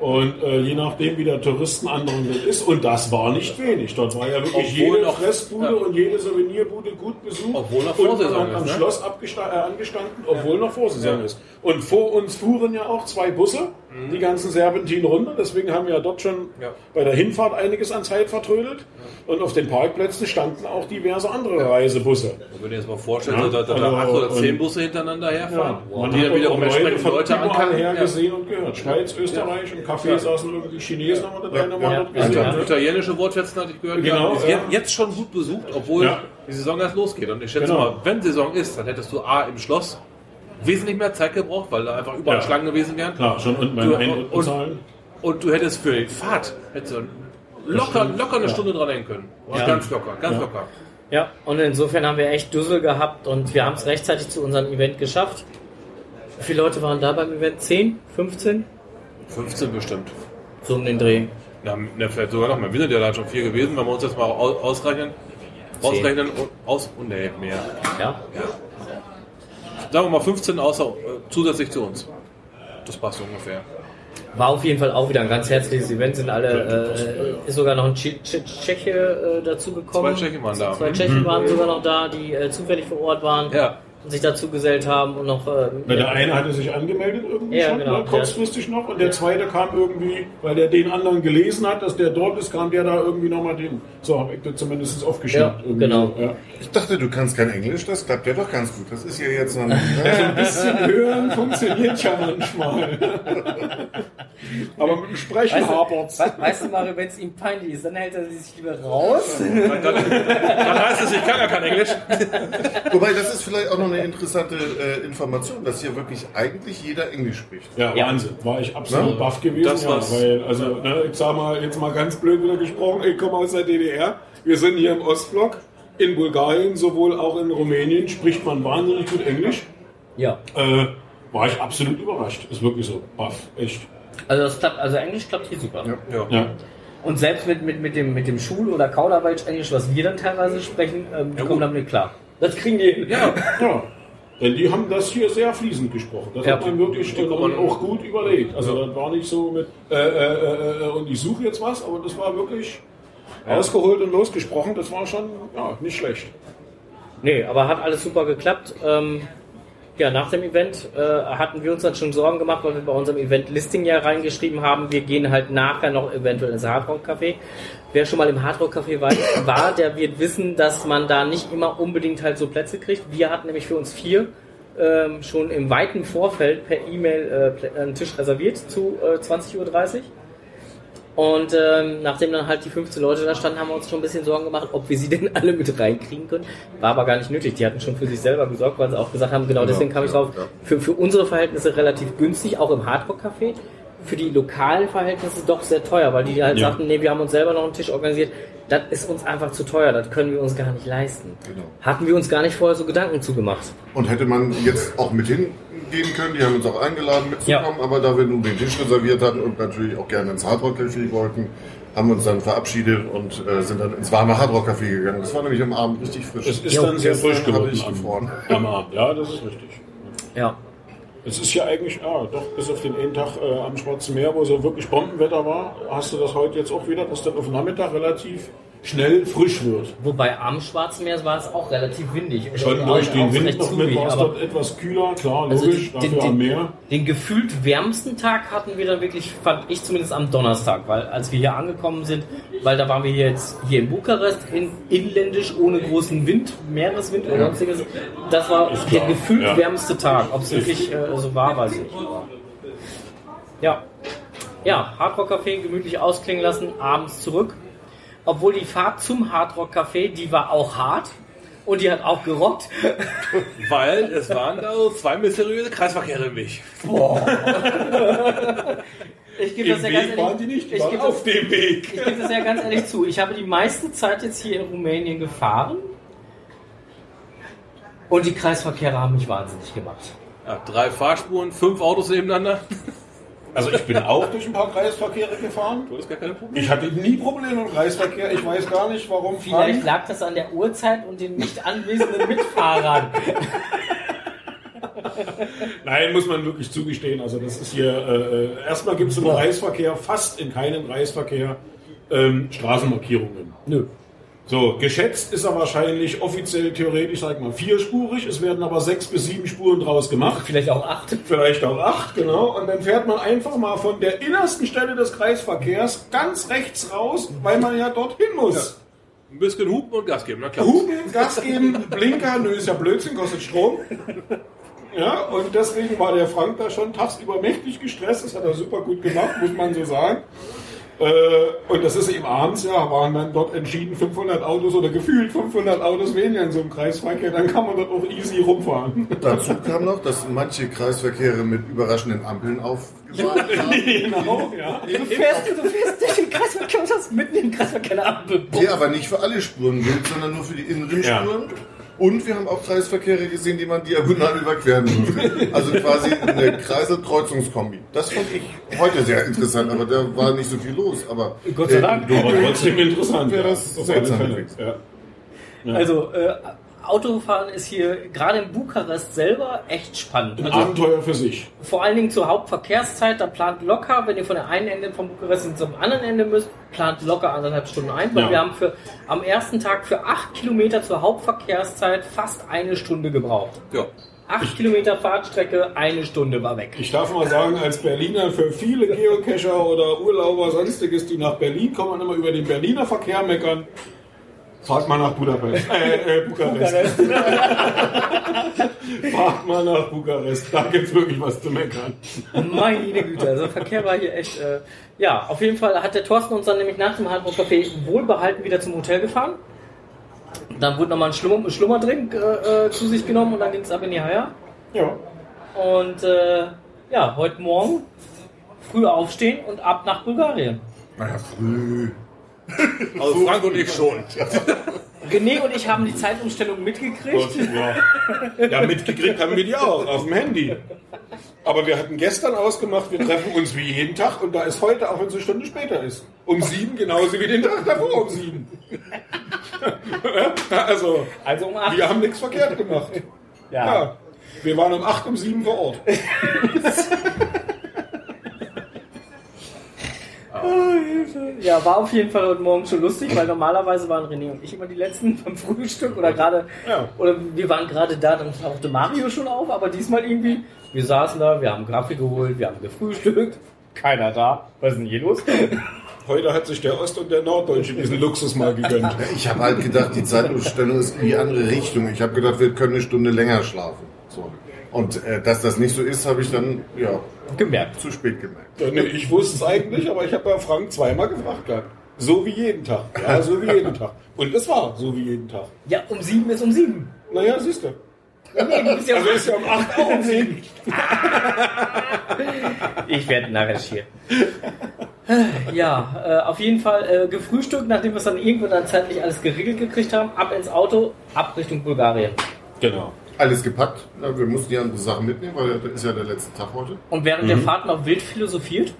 Speaker 4: Und äh, je nachdem, wie der Touristenandrang ist, und das war nicht wenig. Dort war ja wirklich
Speaker 1: Obwohl
Speaker 4: jede
Speaker 1: noch-
Speaker 4: Fressbude
Speaker 1: ja.
Speaker 4: und jede Souvenirbude gut besucht.
Speaker 1: Obwohl noch
Speaker 4: und
Speaker 1: Vorsaison
Speaker 4: am, am
Speaker 1: ist, ne?
Speaker 4: Schloss abgesta- äh, angestanden, obwohl noch Vorsaison ist. Und vor uns fuhren ja auch zwei Busse, die ganzen Serpentinen runter. Deswegen haben wir ja dort schon.
Speaker 1: Ja.
Speaker 4: bei der Hinfahrt einiges an Zeit vertrödelt. Und auf den Parkplätzen standen auch diverse andere Reisebusse.
Speaker 1: Und wenn ihr jetzt mal vorstellt,
Speaker 4: Ja,
Speaker 1: dass da
Speaker 4: also,
Speaker 1: acht oder zehn
Speaker 4: und-
Speaker 1: Busse hintereinander herfahren,
Speaker 4: Man
Speaker 1: die dann wiederum
Speaker 4: auch Leute
Speaker 1: entsprechend
Speaker 4: von
Speaker 1: Leute
Speaker 4: überall
Speaker 1: ankamen.
Speaker 4: her
Speaker 1: Ja.
Speaker 4: gesehen und gehört. Schweiz, Österreich, im Café saßen irgendwie Chinesen, haben wir das eine Mal
Speaker 2: Ja.
Speaker 4: dort
Speaker 2: Ja.
Speaker 4: gesehen.
Speaker 1: Also italienische Wortschätzen hatte ich gehört,
Speaker 4: Genau,
Speaker 1: ist
Speaker 4: ja.
Speaker 1: jetzt, jetzt schon gut besucht, obwohl
Speaker 4: Ja.
Speaker 1: die Saison erst losgeht. Und ich schätze
Speaker 4: Genau.
Speaker 1: mal, wenn Saison ist, dann hättest du A im Schloss wesentlich mehr Zeit gebraucht, weil da einfach überall
Speaker 4: Ja.
Speaker 1: Schlangen gewesen wären.
Speaker 4: Klar, schon unten beim Ein- und Zahlen.
Speaker 1: Und du hättest für die Fahrt hättest du locker, locker eine Stunde dran hängen können.
Speaker 2: Ja.
Speaker 1: Ganz locker, ganz
Speaker 4: Ja.
Speaker 1: locker.
Speaker 2: Ja, und insofern haben wir echt Düssel gehabt und wir haben es rechtzeitig zu unserem Event geschafft. Wie viele Leute waren da beim Event? 10? 15?
Speaker 1: 15 bestimmt.
Speaker 2: So um den Dreh.
Speaker 1: Ja, ne, vielleicht sogar noch mehr. Wir sind ja da schon vier gewesen, wenn wir uns jetzt mal au- ausrechnen. Ausrechnen und aus. Oh, nee, mehr.
Speaker 2: Ja?
Speaker 1: Sagen wir mal 15 außer, äh, zusätzlich zu uns. Das passt ungefähr.
Speaker 2: War auf jeden Fall auch wieder ein ganz herzliches Event. Sind alle, äh, ist sogar noch ein Tsche- Tsche- Tscheche äh, dazu gekommen.
Speaker 1: Zwei Tschechen waren da.
Speaker 2: Zwei Tschechen waren sogar noch da, die äh, zufällig vor Ort waren
Speaker 1: Ja.
Speaker 2: Und sich dazu gesellt haben und noch. Äh,
Speaker 4: Na, der eine hatte sich angemeldet irgendwie
Speaker 2: Ja,
Speaker 4: schon,
Speaker 2: genau.
Speaker 4: ne, kurzfristig noch, und der zweite kam irgendwie, weil der den anderen gelesen hat, dass der dort ist, kam der da irgendwie nochmal den. So habe ich das zumindest aufgeschrieben.
Speaker 2: Ja, genau.
Speaker 4: Ja.
Speaker 3: Ich dachte, du kannst kein Englisch, das klappt ja doch ganz gut. Das ist ja jetzt noch
Speaker 4: So ein bisschen hören funktioniert ja manchmal. Aber mit dem Sprechen hapert's.
Speaker 2: We weißt du, Mario, wenn es ihm peinlich ist, dann hält er sich lieber raus.
Speaker 1: Dann, dann heißt es, ich kann ja kein Englisch.
Speaker 3: Wobei, das ist vielleicht auch noch eine interessante äh, Information, dass hier wirklich eigentlich jeder Englisch spricht.
Speaker 4: Ja,
Speaker 2: Ja.
Speaker 4: Wahnsinn. War ich absolut
Speaker 3: Ne?
Speaker 4: baff gewesen.
Speaker 1: Das
Speaker 4: ja,
Speaker 1: war's.
Speaker 4: weil, also, ne, ich sag mal, jetzt mal ganz blöd wieder gesprochen, ich komme aus der DDR. Wir sind hier im Ostblock. In Bulgarien, sowohl auch in Rumänien, spricht man wahnsinnig gut Englisch.
Speaker 2: Ja.
Speaker 4: Äh, war ich absolut überrascht. Ist wirklich so. Baff. Echt.
Speaker 2: Also das klappt, also Englisch klappt hier super.
Speaker 3: Ja.
Speaker 1: Ja.
Speaker 4: Ja.
Speaker 2: Und selbst mit, mit, mit dem, mit dem Schul- oder Kauderwelsch-Englisch, was wir dann teilweise sprechen, ähm,
Speaker 1: Ja,
Speaker 2: kommen damit klar. Das kriegen die hin.
Speaker 1: Ja,
Speaker 4: Ja. Denn die haben das hier sehr fließend gesprochen. Das
Speaker 2: Ja.
Speaker 4: hat man wirklich
Speaker 1: Die- die man-
Speaker 4: auch gut überlegt. Also das war nicht so mit äh, äh, äh, und ich suche jetzt was, aber das war wirklich ausgeholt und losgesprochen. Das war schon ja, nicht schlecht.
Speaker 2: Nee, aber hat alles super geklappt. Ähm, ja, nach dem Event äh, hatten wir uns dann schon Sorgen gemacht, weil wir bei unserem Event-Listing ja reingeschrieben haben, wir gehen halt nachher noch eventuell ins Hardrock-Café. Wer schon mal im Hardrock-Café war, war, der wird wissen, dass man da nicht immer unbedingt halt so Plätze kriegt. Wir hatten nämlich für uns vier ähm, schon im weiten Vorfeld per E-Mail äh, einen Tisch reserviert zu äh, 20.30 Uhr. Und ähm, nachdem dann halt die 15 Leute da standen, haben wir uns schon ein bisschen Sorgen gemacht, ob wir sie denn alle mit reinkriegen können. War aber gar nicht nötig. Die hatten schon für sich selber gesorgt, weil sie auch gesagt haben, genau deswegen kam ich drauf, für, für unsere Verhältnisse relativ günstig, auch im Hardrock-Café. Für die lokalen Verhältnisse doch sehr teuer, weil die halt
Speaker 4: Ja.
Speaker 2: sagten, nee, wir haben uns selber noch einen Tisch organisiert. Das ist uns einfach zu teuer, das können wir uns gar nicht leisten.
Speaker 3: Genau.
Speaker 2: Hatten wir uns gar nicht vorher so Gedanken zugemacht.
Speaker 3: Und hätte man jetzt auch mit hingehen können, die haben uns auch eingeladen mitzukommen, aber da wir nun den Tisch reserviert hatten und natürlich auch gerne ins Hardrock Café wollten, haben wir uns dann verabschiedet und äh, sind dann ins warme Hardrock Café gegangen. Das war nämlich am Abend richtig frisch.
Speaker 4: Es ist
Speaker 2: Jo,
Speaker 4: dann sehr frisch geworden am,
Speaker 3: gefroren.
Speaker 4: am Abend. Ja, das ist richtig.
Speaker 2: Ja.
Speaker 4: Es ist ja eigentlich, ja, doch bis auf den einen Tag äh, am Schwarzen Meer, wo so wirklich Bombenwetter war, hast du das heute jetzt auch wieder, dass dann auf Nachmittag relativ schnell frisch wird.
Speaker 2: Wobei am Schwarzen Meer war es auch relativ windig.
Speaker 4: Schon
Speaker 2: Auch-
Speaker 4: durch den Wind noch mit war es dort etwas kühler, klar,
Speaker 2: Also
Speaker 4: logisch,
Speaker 2: den-
Speaker 4: dafür
Speaker 2: den-
Speaker 4: am Meer.
Speaker 2: Den gefühlt wärmsten Tag hatten wir dann wirklich, fand ich zumindest am Donnerstag, weil als wir hier angekommen sind, weil da waren wir jetzt hier in Bukarest, in, inländisch, ohne großen Wind, Meereswind oder sonstiges. Das war
Speaker 4: Ist
Speaker 2: der
Speaker 4: klar,
Speaker 2: gefühlt
Speaker 4: ja.
Speaker 2: wärmste Tag. Ob es wirklich äh, so war, weiß ich nicht. Ja. Ja, Hardrock Café gemütlich ausklingen lassen, abends zurück. Obwohl die Fahrt zum Hardrock Café, die war auch hart. Und die hat auch gerockt.
Speaker 1: Weil es waren da so zwei mysteriöse Kreisverkehre im Weg.
Speaker 2: Ich gebe das ja ganz ehrlich,
Speaker 4: die nicht, die
Speaker 2: ich
Speaker 4: auf
Speaker 2: das,
Speaker 4: dem Weg.
Speaker 2: ich gebe das ja ganz ehrlich zu. Ich habe die meiste Zeit jetzt hier in Rumänien gefahren. Und die Kreisverkehre haben mich wahnsinnig gemacht.
Speaker 1: Ja, drei Fahrspuren, fünf Autos nebeneinander.
Speaker 4: Also ich bin auch durch ein paar Kreisverkehre gefahren.
Speaker 1: Du hast gar keine Probleme.
Speaker 4: Ich hatte nie Probleme im Kreisverkehr. Ich weiß gar nicht, warum.
Speaker 2: Vielleicht lag das an der Uhrzeit und den nicht anwesenden Mitfahrern.
Speaker 4: Nein, muss man wirklich zugestehen. Also das ist hier, äh, äh erstmal gibt es im Reisverkehr, fast in keinem Reisverkehr, ähm, Straßenmarkierungen.
Speaker 2: Nö.
Speaker 4: So, geschätzt ist er wahrscheinlich offiziell theoretisch, sag ich mal, vierspurig. Es werden aber sechs bis sieben Spuren draus gemacht.
Speaker 2: Vielleicht auch acht.
Speaker 4: Vielleicht auch acht, genau. Und dann fährt man einfach mal von der innersten Stelle des Kreisverkehrs ganz rechts raus, weil man ja dorthin muss. Ja.
Speaker 1: Ein bisschen hupen und Gas geben, na
Speaker 4: klar. Hupen, Gas geben, Blinker, nö, ist ja Blödsinn, kostet Strom. Ja, und deswegen war der Frank da schon tagsüber mächtig gestresst. Das hat er super gut gemacht, muss man so sagen. Äh, und das ist eben abends, ja, waren dann dort entschieden 500 Autos oder gefühlt 500 Autos weniger in so einem Kreisverkehr, dann kann man dort auch easy rumfahren.
Speaker 3: Dazu kam noch, dass manche Kreisverkehre mit überraschenden Ampeln aufgefahren haben.
Speaker 2: genau, ja. Du fährst, du fährst durch den Kreisverkehr und hast mitten im Kreisverkehr eine Ampel.
Speaker 3: Die aber nicht für alle Spuren gilt, sondern nur für die inneren Spuren. Ja. Und wir haben auch Kreisverkehre gesehen, die man diagonal überqueren muss. Also quasi eine Kreiselkreuzungskombi. Das fand ich heute sehr interessant, aber da war nicht so viel los. Aber
Speaker 2: Gott sei Dank.
Speaker 4: Äh, aber trotzdem interessant.
Speaker 3: Wäre das ja. seltsam.
Speaker 2: Ja. Ja. Also äh, Autofahren ist hier gerade in Bukarest selber echt spannend.
Speaker 4: Ein also, Abenteuer für sich.
Speaker 2: Vor allen Dingen zur Hauptverkehrszeit, da plant locker, wenn ihr von der einen Ende von Bukarest zum anderen Ende müsst, plant locker anderthalb Stunden ein, weil ja. wir haben für am ersten Tag für acht Kilometer zur Hauptverkehrszeit fast eine Stunde gebraucht.
Speaker 1: Ja.
Speaker 2: Acht Kilometer Fahrtstrecke, eine Stunde war weg.
Speaker 4: Ich darf mal sagen, als Berliner für viele Geocacher oder Urlauber, sonstiges, die nach Berlin kommen, immer über den Berliner Verkehr meckern. Fahrt mal nach Budapest. Äh, äh, Bukarest. Fahrt mal nach Bukarest. Da gibt es wirklich was zu meckern.
Speaker 2: Meine Güte, also Verkehr war hier echt. Äh, ja, auf jeden Fall hat der Thorsten uns dann nämlich nach dem Hardrock Café wohlbehalten wieder zum Hotel gefahren. Dann wurde nochmal ein Schlummer, Schlummerdrink äh, äh, zu sich genommen und dann ging es ab in die Haia.
Speaker 4: Ja.
Speaker 2: Und äh, ja, heute Morgen früh aufstehen und ab nach Bulgarien.
Speaker 3: Naja, früh.
Speaker 1: Also Frank und ich schon.
Speaker 2: René und ich haben die Zeitumstellung mitgekriegt.
Speaker 4: Ja. ja, mitgekriegt haben wir die auch, auf dem Handy. Aber wir hatten gestern ausgemacht, wir treffen uns wie jeden Tag und da ist heute, auch wenn es eine Stunde später ist, um sieben genauso wie den Tag davor um sieben. also,
Speaker 2: also um acht.
Speaker 4: wir haben nichts verkehrt gemacht.
Speaker 2: Ja. ja.
Speaker 4: Wir waren um acht um sieben vor Ort.
Speaker 2: Ja, war auf jeden Fall heute Morgen schon lustig, weil normalerweise waren René und ich immer die letzten beim Frühstück oder gerade, ja. oder wir waren gerade da, dann tauchte Mario schon auf, aber diesmal irgendwie, wir saßen da, wir haben Kaffee geholt, wir haben gefrühstückt, keiner da. Was ist denn hier los?
Speaker 4: Heute hat sich der Ost- und der Norddeutsche diesen Luxus mal gegönnt.
Speaker 3: Ich habe halt gedacht, die Zeitumstellung ist in die andere Richtung. Ich habe gedacht, wir können eine Stunde länger schlafen. Und äh, dass das nicht so ist, habe ich dann ja
Speaker 2: gemerkt.
Speaker 3: Zu spät gemerkt.
Speaker 4: Ja, nee, ich wusste es eigentlich, aber ich habe ja Frank zweimal gefragt gehabt. So wie jeden Tag. Ja, so wie jeden Tag. Und es war so wie jeden Tag.
Speaker 2: Ja, um sieben ist um sieben.
Speaker 4: Naja, siehst du.
Speaker 2: Nee, du bist ja
Speaker 4: also ist ja um acht auch um sieben.
Speaker 2: ich werde narrisch hier. Ja, äh, auf jeden Fall äh, gefrühstückt, nachdem wir es dann irgendwann dann zeitlich alles geregelt gekriegt haben, ab ins Auto, ab Richtung Bulgarien.
Speaker 4: Genau
Speaker 3: alles gepackt. Wir mussten ja andere Sachen mitnehmen, weil das ist ja der letzte Tag heute.
Speaker 2: Und während mhm. der Fahrt noch wild philosophiert,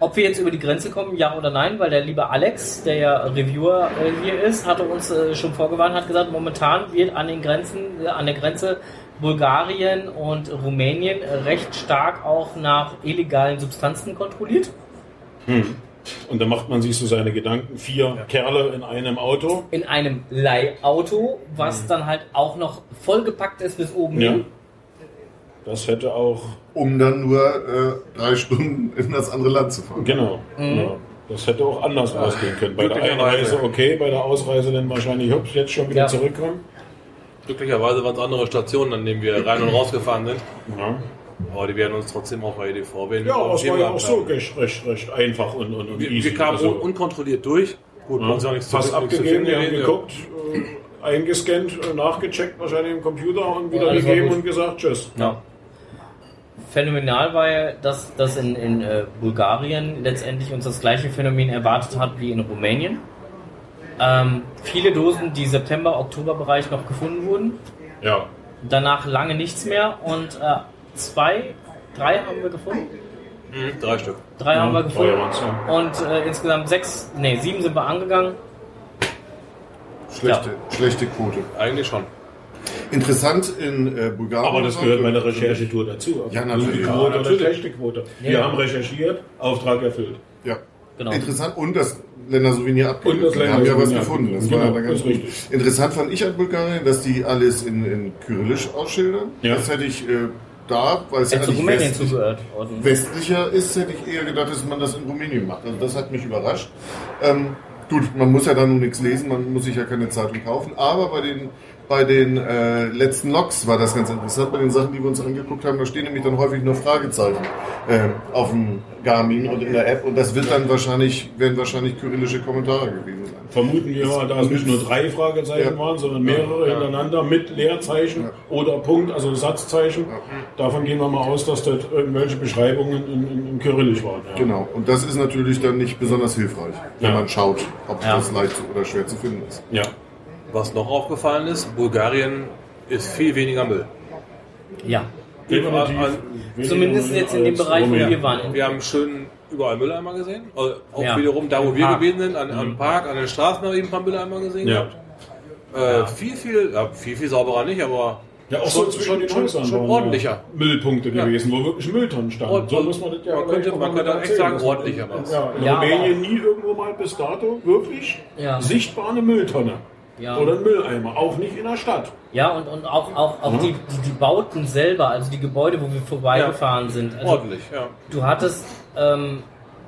Speaker 2: ob wir jetzt über die Grenze kommen, ja oder nein, weil der liebe Alex, der ja Reviewer äh, hier ist, hatte uns äh, schon vorgewarnt, hat gesagt, momentan wird an den Grenzen, äh, an der Grenze Bulgarien und Rumänien recht stark auch nach illegalen Substanzen kontrolliert.
Speaker 4: Hm. Und da macht man sich so seine Gedanken. Vier ja. Kerle in einem Auto.
Speaker 2: In einem Leihauto, was mhm. dann halt auch noch vollgepackt ist bis oben
Speaker 4: ja. hin. Das hätte auch.
Speaker 3: Um dann nur äh, drei Stunden in das andere Land zu fahren.
Speaker 4: Genau. Mhm. Ja. Das hätte auch anders Ach, ausgehen können. Bei der Einreise okay, bei der Ausreise dann wahrscheinlich hups, jetzt schon wieder zurückkommen.
Speaker 1: Glücklicherweise waren es andere Stationen, an denen wir rein und rausgefahren sind. Ja. Aber die werden uns trotzdem auch bei EDV wählen.
Speaker 4: Ja, das war ja auch so recht, recht, recht einfach und, und, und
Speaker 1: wir, easy. Wir kamen also, unkontrolliert durch.
Speaker 4: Gut, ja, uns nichts Pass abgegeben, wir haben geguckt, äh, eingescannt, äh, nachgecheckt wahrscheinlich im Computer und wieder ja, gegeben und gesagt Tschüss.
Speaker 2: Ja. Phänomenal war ja, dass, dass in, in äh, Bulgarien letztendlich uns das gleiche Phänomen erwartet hat wie in Rumänien. Ähm, viele Dosen, die September-Oktober-Bereich noch gefunden wurden.
Speaker 4: Ja.
Speaker 2: Danach lange nichts mehr und äh, zwei, drei haben wir gefunden.
Speaker 1: Mhm, drei Stück.
Speaker 2: Drei ja, haben wir gefunden. Ja. Und äh, insgesamt sechs, nee, sieben sind wir angegangen.
Speaker 3: Schlechte, ja. schlechte Quote.
Speaker 1: Eigentlich schon.
Speaker 3: Interessant in äh, Bulgarien.
Speaker 4: Aber das gehört meiner Recherchetour dazu.
Speaker 3: Ja, natürlich.
Speaker 4: Quote
Speaker 1: Ja,
Speaker 4: oder
Speaker 1: natürlich.
Speaker 4: schlechte Quote. Wir
Speaker 2: Ja.
Speaker 4: haben recherchiert, Auftrag erfüllt.
Speaker 3: Ja.
Speaker 2: Genau.
Speaker 3: Interessant und das Ländersouvenir abgegeben.
Speaker 4: Und das
Speaker 3: Wir haben ja was gefunden. Das
Speaker 4: abgegeben.
Speaker 3: war
Speaker 4: Genau,
Speaker 3: dann ganz gut.
Speaker 4: richtig.
Speaker 3: Interessant fand ich an Bulgarien, dass die alles in, in Kyrillisch ausschildern.
Speaker 4: Ja.
Speaker 3: Das hätte ich äh, da, weil es
Speaker 2: Ja,
Speaker 3: eigentlich
Speaker 2: Rumänien
Speaker 3: westlich, westlicher ist, hätte ich eher gedacht, dass man das in Rumänien macht. Also das hat mich überrascht. Ähm, gut, man muss ja dann nichts lesen, man muss sich ja keine Zeitung kaufen. Aber bei den bei den äh, letzten Logs war das ganz interessant. Bei den Sachen, die wir uns angeguckt haben, da stehen nämlich dann häufig nur Fragezeichen äh, auf dem Garmin und in der App. Und das wird dann wahrscheinlich, werden wahrscheinlich kyrillische Kommentare gewesen sein.
Speaker 4: Vermuten wir mal, da es nicht nur drei Fragezeichen
Speaker 3: Ja.
Speaker 4: waren, sondern mehrere
Speaker 3: Ja.
Speaker 4: hintereinander mit Leerzeichen
Speaker 3: Ja.
Speaker 4: oder Punkt, also Satzzeichen. Davon gehen wir mal aus, dass das irgendwelche Beschreibungen in, in, in Kyrillisch waren.
Speaker 3: Genau. Und das ist natürlich dann nicht besonders hilfreich, wenn man schaut, ob das leicht oder schwer zu finden ist.
Speaker 4: Ja.
Speaker 1: Was noch aufgefallen ist, Bulgarien ist viel weniger Müll.
Speaker 2: Ja.
Speaker 4: Definitiv.
Speaker 1: An-
Speaker 2: Zumindest
Speaker 4: Müll
Speaker 2: jetzt in dem Bereich, wo wir waren.
Speaker 1: Wir haben schön überall Mülleimer gesehen. Also Auch
Speaker 2: Ja.
Speaker 1: wiederum da, wo
Speaker 2: Im
Speaker 1: wir
Speaker 2: Park.
Speaker 1: gewesen sind, an, am Park, an den Straßen haben wir eben ein paar Mülleimer gesehen.
Speaker 4: Ja.
Speaker 1: Äh, Viel, viel, ja, viel, viel sauberer nicht, aber
Speaker 4: Ja, auch so
Speaker 1: schon,
Speaker 4: zwischen
Speaker 1: schon,
Speaker 4: den
Speaker 1: schon, schon ordentlicher.
Speaker 4: Müllpunkte
Speaker 1: Ja.
Speaker 4: gewesen, wo wirklich Mülltonnen standen.
Speaker 1: Ord-
Speaker 4: so muss man das ja
Speaker 1: man könnte-
Speaker 4: auch
Speaker 1: man
Speaker 4: mal
Speaker 1: könnte echt sagen, ordentlicher
Speaker 4: in-
Speaker 1: war's.
Speaker 4: Ja, in
Speaker 2: Ja,
Speaker 4: Rumänien nie irgendwo mal bis dato wirklich
Speaker 2: Ja.
Speaker 4: sichtbar eine Mülltonne.
Speaker 2: Ja.
Speaker 4: Oder ein Mülleimer, auch nicht in der Stadt.
Speaker 2: Ja, und, und auch, auch, auch
Speaker 4: Mhm.
Speaker 2: die, die, die Bauten selber, also die Gebäude, wo wir vorbeigefahren sind. Also
Speaker 1: Ordentlich, ja.
Speaker 2: Du hattest ähm,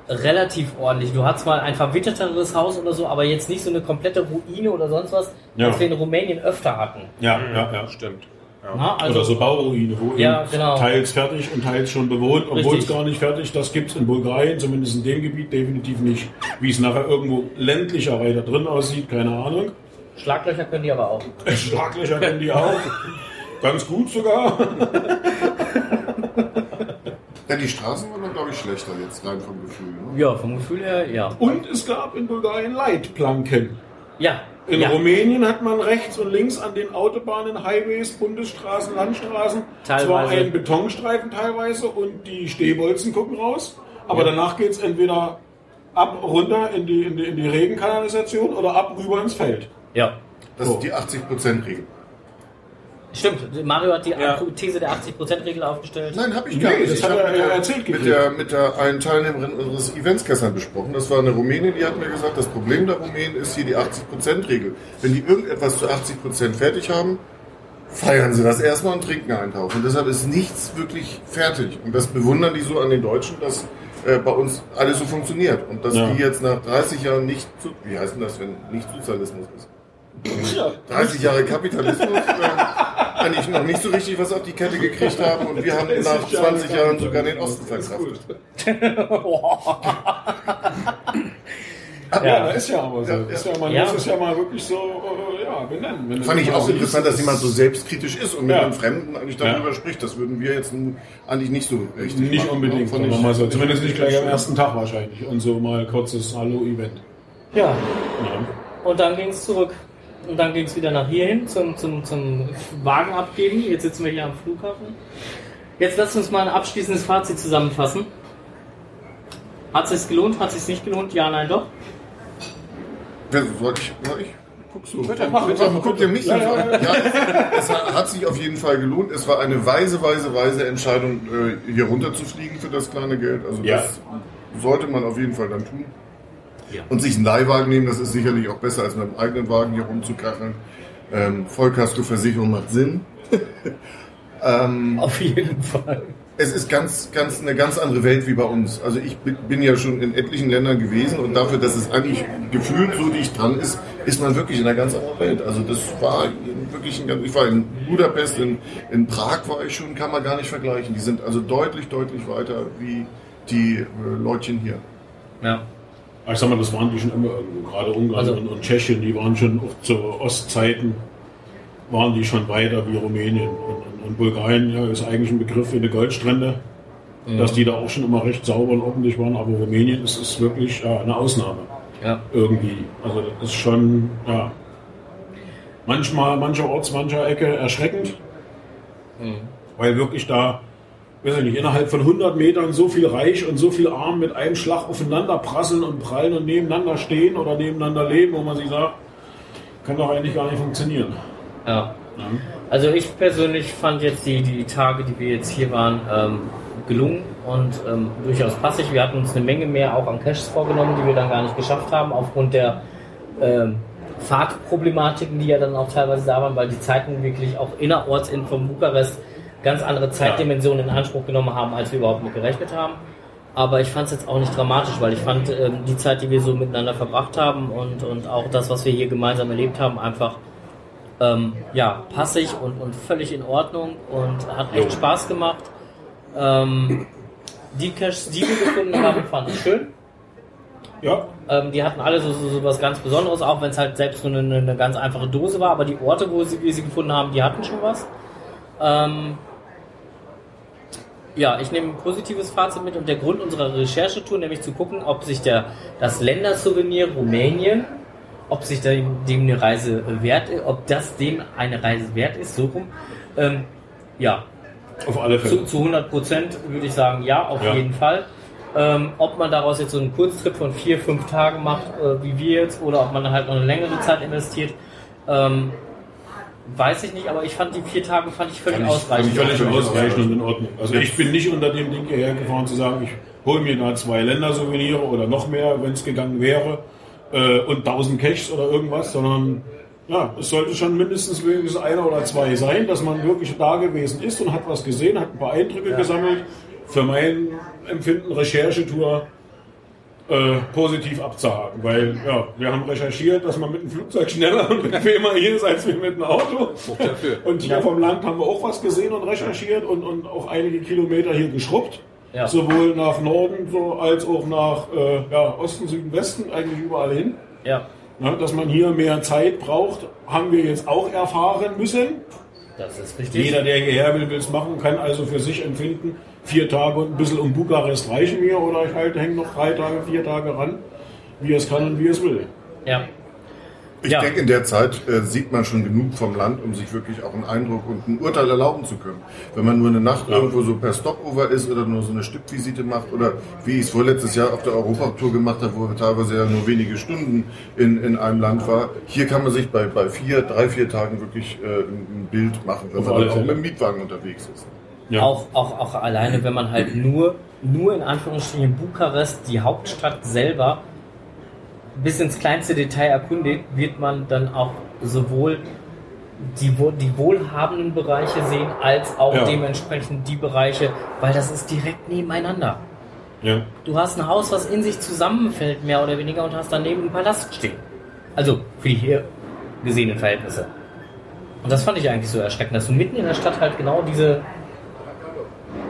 Speaker 2: relativ ordentlich. Du hattest mal ein verwitterteres Haus oder so, aber jetzt nicht so eine komplette Ruine oder sonst was,
Speaker 4: Ja.
Speaker 2: was wir in Rumänien öfter hatten.
Speaker 4: Ja, ja, ja.
Speaker 1: Stimmt.
Speaker 2: Na, also,
Speaker 4: Oder so Bauruine, wo
Speaker 2: Ja, genau.
Speaker 4: teils fertig und teils schon bewohnt, obwohl es gar nicht fertig Das gibt es in Bulgarien, zumindest in dem Gebiet, definitiv nicht. Wie es nachher irgendwo ländlicher weiter drin aussieht, keine Ahnung.
Speaker 2: Schlaglöcher können die aber auch.
Speaker 4: Schlaglöcher kennen die auch. Ganz gut sogar.
Speaker 3: Ja, die Straßen waren dann, glaube ich, schlechter jetzt rein vom Gefühl. Ne?
Speaker 2: Ja, vom Gefühl her, ja.
Speaker 4: Und es gab in Bulgarien Leitplanken.
Speaker 2: Ja.
Speaker 4: In
Speaker 2: ja.
Speaker 4: Rumänien hat man rechts und links an den Autobahnen, Highways, Bundesstraßen, Landstraßen
Speaker 2: Teilweise.
Speaker 4: zwar einen Betonstreifen teilweise und die Stehbolzen gucken raus, aber danach geht es entweder ab runter in die, in, die, in die Regenkanalisation oder ab rüber ins Feld.
Speaker 2: Ja.
Speaker 3: Das
Speaker 4: So.
Speaker 3: ist die 80%-Regel.
Speaker 2: Stimmt, Mario hat die
Speaker 1: Ja.
Speaker 2: These der 80%-Regel aufgestellt.
Speaker 3: Nein, habe ich
Speaker 4: Nee,
Speaker 3: gar nicht.
Speaker 4: das
Speaker 3: Ich
Speaker 4: hat er
Speaker 3: der-
Speaker 4: erzählt
Speaker 3: mit der, mit der einen Teilnehmerin unseres Events gestern besprochen. Das war eine Rumänin, die hat mir gesagt, das Problem der Rumänen ist hier die 80%-Regel. Wenn die irgendetwas zu 80% fertig haben, feiern sie das erstmal und trinken einen Tauch. Und deshalb ist nichts wirklich fertig. Und das bewundern die so an den Deutschen, dass äh, bei uns alles so funktioniert. Und dass
Speaker 4: Ja.
Speaker 3: die jetzt nach 30 Jahren nicht, zu, wie heißt denn das, wenn nicht Sozialismus ist?
Speaker 4: Ja.
Speaker 3: 30 Jahre Kapitalismus, äh, eigentlich noch nicht so richtig was auf die Kette gekriegt haben und wir haben
Speaker 4: 30
Speaker 3: nach
Speaker 4: Jahre
Speaker 3: 20 Jahren sogar den Osten verkraftet.
Speaker 4: Ja, das ist ja aber so.
Speaker 3: Ja,
Speaker 4: ist ja, man
Speaker 2: ja.
Speaker 4: muss es ja mal wirklich so äh, ja, benennen. Wenn
Speaker 3: Fand ich auch interessant, dass jemand so selbstkritisch ist und mit
Speaker 4: Ja.
Speaker 3: einem Fremden eigentlich darüber spricht. Das würden wir jetzt eigentlich nicht so richtig
Speaker 4: Nicht
Speaker 3: machen,
Speaker 4: unbedingt, wir
Speaker 3: ich-
Speaker 4: mal so. Zumindest nicht gleich am ersten Tag wahrscheinlich. Und so mal kurzes Hallo-Event.
Speaker 2: Ja.
Speaker 4: Ja.
Speaker 2: Und dann ging es zurück. Und dann ging es wieder nach hierhin zum, zum, zum Wagen abgeben. Jetzt sitzen wir hier am Flughafen. Jetzt lasst uns mal ein abschließendes Fazit zusammenfassen. Hat es sich gelohnt? Hat es sich nicht gelohnt? Ja, nein, doch.
Speaker 3: Wer soll ich? Soll ich? Guck so.
Speaker 1: Bitte,
Speaker 3: Mach,
Speaker 1: bitte.
Speaker 3: Guck dir mich
Speaker 4: Ja,
Speaker 3: an.
Speaker 4: ja,
Speaker 3: Ja, es, es hat sich auf jeden Fall gelohnt. Es war eine weise, weise, weise Entscheidung, äh, hier runterzufliegen für das kleine Geld. Also
Speaker 4: Ja.
Speaker 3: das sollte man auf jeden Fall dann tun.
Speaker 2: Ja.
Speaker 3: Und sich einen Leihwagen nehmen, das ist sicherlich auch besser, als mit einem eigenen Wagen hier rumzukacheln. Ähm, Vollkaskoversicherung macht Sinn. ähm,
Speaker 2: Auf jeden Fall.
Speaker 3: es ist ganz, ganz, eine ganz andere Welt wie bei uns. Also ich bin, bin ja schon in etlichen Ländern gewesen und dafür, dass es eigentlich gefühlt so dicht dran ist, ist man wirklich in einer ganz anderen Welt. Also das war wirklich ein ganz, ich war in Budapest, in, in Prag war ich schon, kann man gar nicht vergleichen. Die sind also deutlich, deutlich weiter wie die äh, Leutchen hier.
Speaker 2: Ja.
Speaker 4: Ich sag mal, das waren die schon immer irgendwo. Gerade Ungarn
Speaker 2: Also-
Speaker 4: und, und Tschechien, die waren schon zu Ostzeiten, waren die schon weiter wie Rumänien. Und, und, Bulgarien ja, ist eigentlich ein Begriff für eine Goldstrände, dass die da auch schon immer recht sauber und ordentlich waren. Aber Rumänien ist, ist wirklich ja, eine Ausnahme.
Speaker 2: Ja.
Speaker 4: irgendwie. Also das ist schon, ja, manchmal, mancherorts, mancher Ecke erschreckend, weil wirklich da, weiß ich nicht, innerhalb von 100 Metern so viel Reich und so viel Arm mit einem Schlag aufeinander prasseln und prallen und nebeneinander stehen oder nebeneinander leben, wo man sich sagt, kann doch eigentlich gar nicht funktionieren.
Speaker 2: ja.
Speaker 4: Ja.
Speaker 2: Also ich persönlich fand jetzt die, die Tage, die wir jetzt hier waren, ähm, gelungen und ähm, durchaus passig. Wir hatten uns eine Menge mehr auch an Caches vorgenommen, die wir dann gar nicht geschafft haben, aufgrund der ähm, Fahrtproblematiken, die ja dann auch teilweise da waren, weil die Zeiten wirklich auch innerorts in von Bukarest ganz andere Zeitdimensionen in Anspruch genommen haben, als wir überhaupt mit gerechnet haben. Aber ich fand es jetzt auch nicht dramatisch, weil ich fand ähm, die Zeit, die wir so miteinander verbracht haben und, und auch das, was wir hier gemeinsam erlebt haben, einfach ähm, ja, passig und, und völlig in Ordnung und hat echt Spaß gemacht. Ähm, die Caches, die wir gefunden haben, fand ich schön.
Speaker 4: Ja,
Speaker 2: Ähm, die hatten alle so, so, so was ganz Besonderes, auch wenn es halt selbst nur eine, eine ganz einfache Dose war. Aber die Orte, wo sie, wir sie gefunden haben, die hatten schon was. Ähm, ja, ich nehme ein positives Fazit mit und der Grund unserer Recherchetour, nämlich zu gucken, ob sich der, das Ländersouvenir Rumänien, ob sich dem, dem eine Reise wert ist, ob das dem eine Reise wert ist, so rum. Ähm, ja,
Speaker 4: auf alle Fälle.
Speaker 2: zu, zu 100 Prozent würde ich sagen, ja, auf
Speaker 4: Ja.
Speaker 2: jeden Fall. Ähm, ob man daraus jetzt so einen Kurztrip von vier, fünf Tagen macht, äh, wie wir jetzt, oder ob man halt noch eine längere Zeit investiert, ähm, weiß ich nicht, aber ich fand die vier Tage fand ich völlig ausreichend.
Speaker 4: fand ich Völlig ausreichend und in Ordnung. Also ich bin nicht unter dem Ding hierher gefahren zu sagen, ich hole mir da zwei Ländersouvenire oder noch mehr, wenn es gegangen wäre, äh, und 1000 Caches oder irgendwas, sondern ja, es sollte schon mindestens wenigstens einer oder zwei sein, dass man wirklich da gewesen ist und hat was gesehen, hat ein paar Eindrücke gesammelt. Für mein Empfinden Recherchetour äh, positiv abzuhaken, weil ja, wir haben recherchiert, dass man mit dem Flugzeug schneller und bequemer hier ist als wir mit dem Auto. Und hier vom Land haben wir auch was gesehen und recherchiert und, und auch einige Kilometer hier geschrubbt.
Speaker 2: Ja.
Speaker 4: Sowohl nach Norden so als auch nach äh, ja, Osten, Süden, Westen, eigentlich überall hin.
Speaker 2: Ja,
Speaker 4: Ja, dass man hier mehr Zeit braucht, haben wir jetzt auch erfahren müssen.
Speaker 2: das ist richtig.
Speaker 4: Jeder, der hierher will, will es machen, kann also für sich empfinden, vier Tage und ein bisschen um Bukarest reichen mir oder ich halt hänge noch drei Tage, vier Tage ran, wie es kann und wie es will.
Speaker 2: Ja.
Speaker 3: Ich
Speaker 2: Ja.
Speaker 3: denke, in der Zeit äh, sieht man schon genug vom Land, um sich wirklich auch einen Eindruck und ein Urteil erlauben zu können. Wenn man nur eine Nacht irgendwo so per Stopover ist oder nur so eine Stippvisite macht oder wie ich es vorletztes Jahr auf der Europatour gemacht habe, wo wir teilweise ja nur wenige Stunden in, in einem Land war. Hier kann man sich bei, bei vier, drei, vier Tagen wirklich äh, ein Bild machen, wenn
Speaker 4: Auf
Speaker 3: man dann auch mit dem Mietwagen unterwegs ist.
Speaker 4: Ja.
Speaker 2: Auch, auch, auch alleine, wenn man halt nur, nur in Anführungsstrichen Bukarest, die Hauptstadt selber, bis ins kleinste Detail erkundet, wird man dann auch sowohl die, die wohlhabenden Bereiche sehen, als auch
Speaker 4: Ja.
Speaker 2: dementsprechend die Bereiche, weil das ist direkt nebeneinander.
Speaker 4: Ja.
Speaker 2: Du hast ein Haus, was in sich zusammenfällt, mehr oder weniger, und hast daneben einen Palast stehen. Also für die hier gesehenen Verhältnisse. Und das fand ich eigentlich so erschreckend, dass du mitten in der Stadt halt genau diese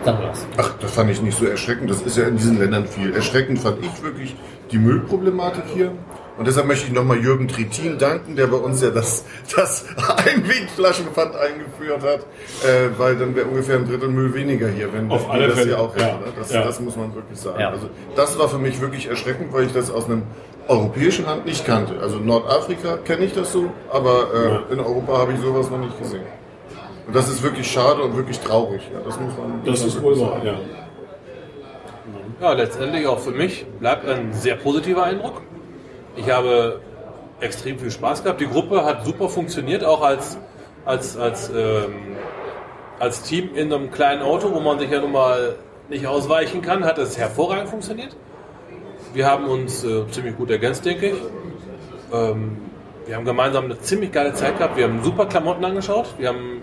Speaker 2: Sachen hast.
Speaker 3: Ach, das fand ich nicht so erschreckend. Das ist ja in diesen Ländern viel. Erschreckend fand ich wirklich die Müllproblematik hier. Und deshalb möchte ich nochmal Jürgen Trittin danken, der bei uns ja das, das Einwegflaschenpfand eingeführt hat, äh, weil dann wäre ungefähr ein Drittel Müll weniger hier, wenn
Speaker 4: Auf
Speaker 3: wir
Speaker 4: alle
Speaker 3: das
Speaker 4: Fälle,
Speaker 3: hier auch
Speaker 4: ja,
Speaker 3: ne? das,
Speaker 4: ja.
Speaker 3: das muss man wirklich sagen.
Speaker 2: Ja.
Speaker 3: Also das war für mich wirklich erschreckend, weil ich das aus einem europäischen Land nicht kannte. Also Nordafrika kenne ich das so, aber äh, in Europa habe ich sowas noch nicht gesehen. Und das ist wirklich schade und wirklich traurig. Ja, das muss man.
Speaker 4: Das ist wohl wahr,
Speaker 3: sagen.
Speaker 4: ja.
Speaker 1: Ja, letztendlich auch für mich bleibt ein sehr positiver Eindruck. Ich habe extrem viel Spaß gehabt. Die Gruppe hat super funktioniert, auch als, als, als, ähm, als Team in einem kleinen Auto, wo man sich ja nun mal nicht ausweichen kann, hat es hervorragend funktioniert. Wir haben uns äh, ziemlich gut ergänzt, denke ich. Ähm, wir haben gemeinsam eine ziemlich geile Zeit gehabt. Wir haben super Klamotten angeschaut. Wir haben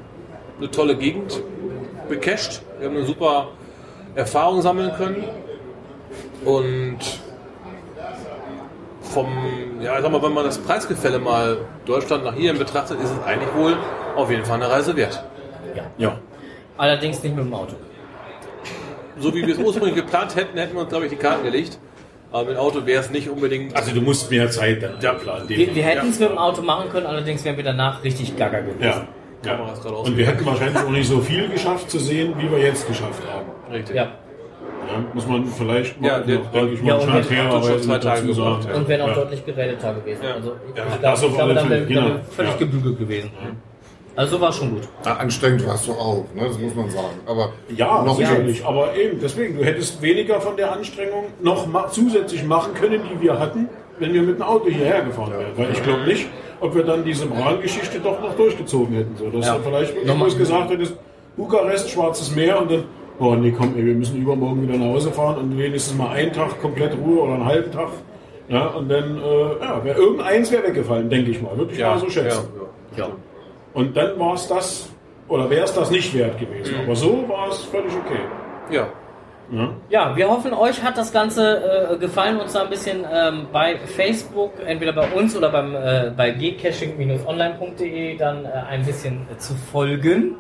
Speaker 1: eine tolle Gegend becached. Wir haben eine super Erfahrung sammeln können. Und vom, ja, ich sag mal, wenn man das Preisgefälle mal Deutschland nach hier in betrachtet, ist es eigentlich wohl auf jeden Fall eine Reise wert.
Speaker 4: ja.
Speaker 2: Allerdings nicht mit dem Auto.
Speaker 1: So wie wir es ursprünglich geplant hätten, hätten wir uns, glaube ich, die Karten gelegt. Aber mit Auto wäre es nicht unbedingt.
Speaker 4: Also du musst mehr Zeit dann ja, planen.
Speaker 2: Wir, wir hätten es mit dem Auto machen können, allerdings wären wir danach richtig gaga gewesen.
Speaker 4: Ja. Ja.
Speaker 1: Kamera ist gerade
Speaker 4: Und wir hätten wahrscheinlich auch nicht so viel geschafft zu sehen, wie wir jetzt geschafft haben.
Speaker 1: Richtig.
Speaker 2: Ja.
Speaker 4: Ja, muss man vielleicht
Speaker 1: Ja,
Speaker 4: noch,
Speaker 1: der-
Speaker 4: denke ich
Speaker 2: ja,
Speaker 4: mal,
Speaker 2: und
Speaker 4: schon
Speaker 2: der-
Speaker 4: fairerweise
Speaker 1: hat schon zwei Tage gebraucht, ja.
Speaker 2: Und wären auch
Speaker 4: Ja.
Speaker 2: deutlich geredeter gewesen.
Speaker 1: Ja.
Speaker 2: Also ich,
Speaker 1: Ja,
Speaker 2: ich glaube, ich glaube dann wäre
Speaker 4: genau.
Speaker 2: völlig
Speaker 4: Ja.
Speaker 2: gebügelt gewesen. Also so war schon gut.
Speaker 3: Ja, anstrengend warst du auch, ne? das muss man sagen. Aber
Speaker 4: Ja,
Speaker 3: noch
Speaker 4: sicherlich. Aber eben, deswegen, du hättest weniger von der Anstrengung noch ma zusätzlich machen können, die wir hatten, wenn wir mit dem Auto hierher gefahren wären. Weil ich glaube nicht, ob wir dann diese Bran-Geschichte doch noch durchgezogen hätten. So, dass
Speaker 2: Ja.
Speaker 4: du vielleicht irgendwas gesagt hättest, Bukarest, Schwarzes Meer und dann, oh nee, komm, ey, wir müssen übermorgen wieder nach Hause fahren und wenigstens mal einen Tag komplett Ruhe oder einen halben Tag. Ja, und dann, äh, ja, wäre irgendeins wäre weggefallen, denke ich mal. Würde ich
Speaker 1: Ja,
Speaker 4: mal so schätzen.
Speaker 2: Ja.
Speaker 4: Und dann war es das, oder wäre es das nicht wert gewesen.
Speaker 2: Mhm.
Speaker 4: Aber so war es völlig okay.
Speaker 1: Ja.
Speaker 4: Ja.
Speaker 2: Wir hoffen, euch hat das Ganze äh, gefallen, uns da ein bisschen ähm, bei Facebook, entweder bei uns oder beim, äh, bei gcaching-online.de dann äh, ein bisschen äh, zu folgen.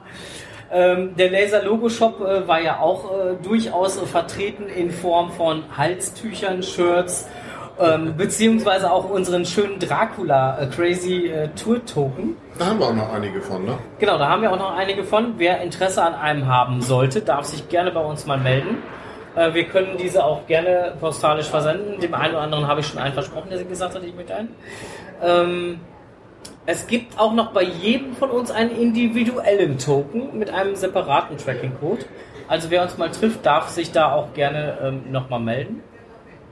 Speaker 2: Ähm, der Laser Logo Shop äh, war ja auch äh, durchaus vertreten in Form von Halstüchern, Shirts, ähm, beziehungsweise auch unseren schönen Dracula äh, Crazy äh, Tour Token.
Speaker 3: Da haben wir auch noch einige von, ne?
Speaker 2: Genau, da haben wir auch noch einige von. Wer Interesse an einem haben sollte, darf sich gerne bei uns mal melden. Äh, Wir können diese auch gerne postalisch versenden. Dem einen oder anderen habe ich schon einen versprochen, der gesagt hat, ich möchte einen. Ähm, es gibt auch noch bei jedem von uns einen individuellen Token mit einem separaten Tracking-Code. Also wer uns mal trifft, darf sich da auch gerne ähm, nochmal melden.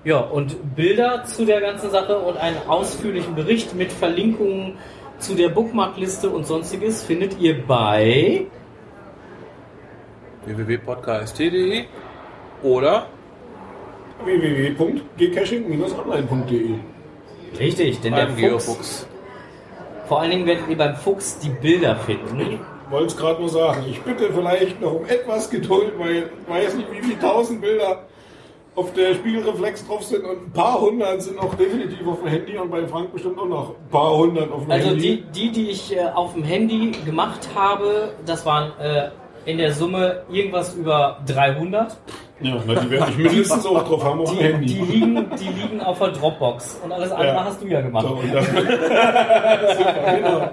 Speaker 2: Ja, und Bilder zu der ganzen Sache und einen ausführlichen Bericht mit Verlinkungen zu der Bookmarkliste und sonstiges findet ihr bei
Speaker 1: www.podcast.de oder
Speaker 4: www.gcaching-online.de
Speaker 2: Richtig, denn der
Speaker 1: beim
Speaker 2: Fuchs,
Speaker 1: Geofuchs.
Speaker 2: vor allen Dingen werdet ihr beim Fuchs die Bilder finden.
Speaker 4: wollte es gerade nur sagen. Ich bitte vielleicht noch um etwas Geduld, weil ich weiß nicht, wie viele tausend Bilder auf der Spiegelreflex drauf sind und ein paar hundert sind auch definitiv auf dem Handy und bei Frank bestimmt auch noch ein paar hundert auf dem
Speaker 2: Also
Speaker 4: Handy.
Speaker 2: die, die, die ich äh, auf dem Handy gemacht habe, das waren äh, in der Summe irgendwas über 300.
Speaker 4: ja, na, die werde ich mindestens auch drauf haben auf dem Handy.
Speaker 2: die, liegen, die liegen auf der Dropbox und alles andere
Speaker 4: Ja.
Speaker 2: hast du ja gemacht.
Speaker 4: So, das, Super, genau.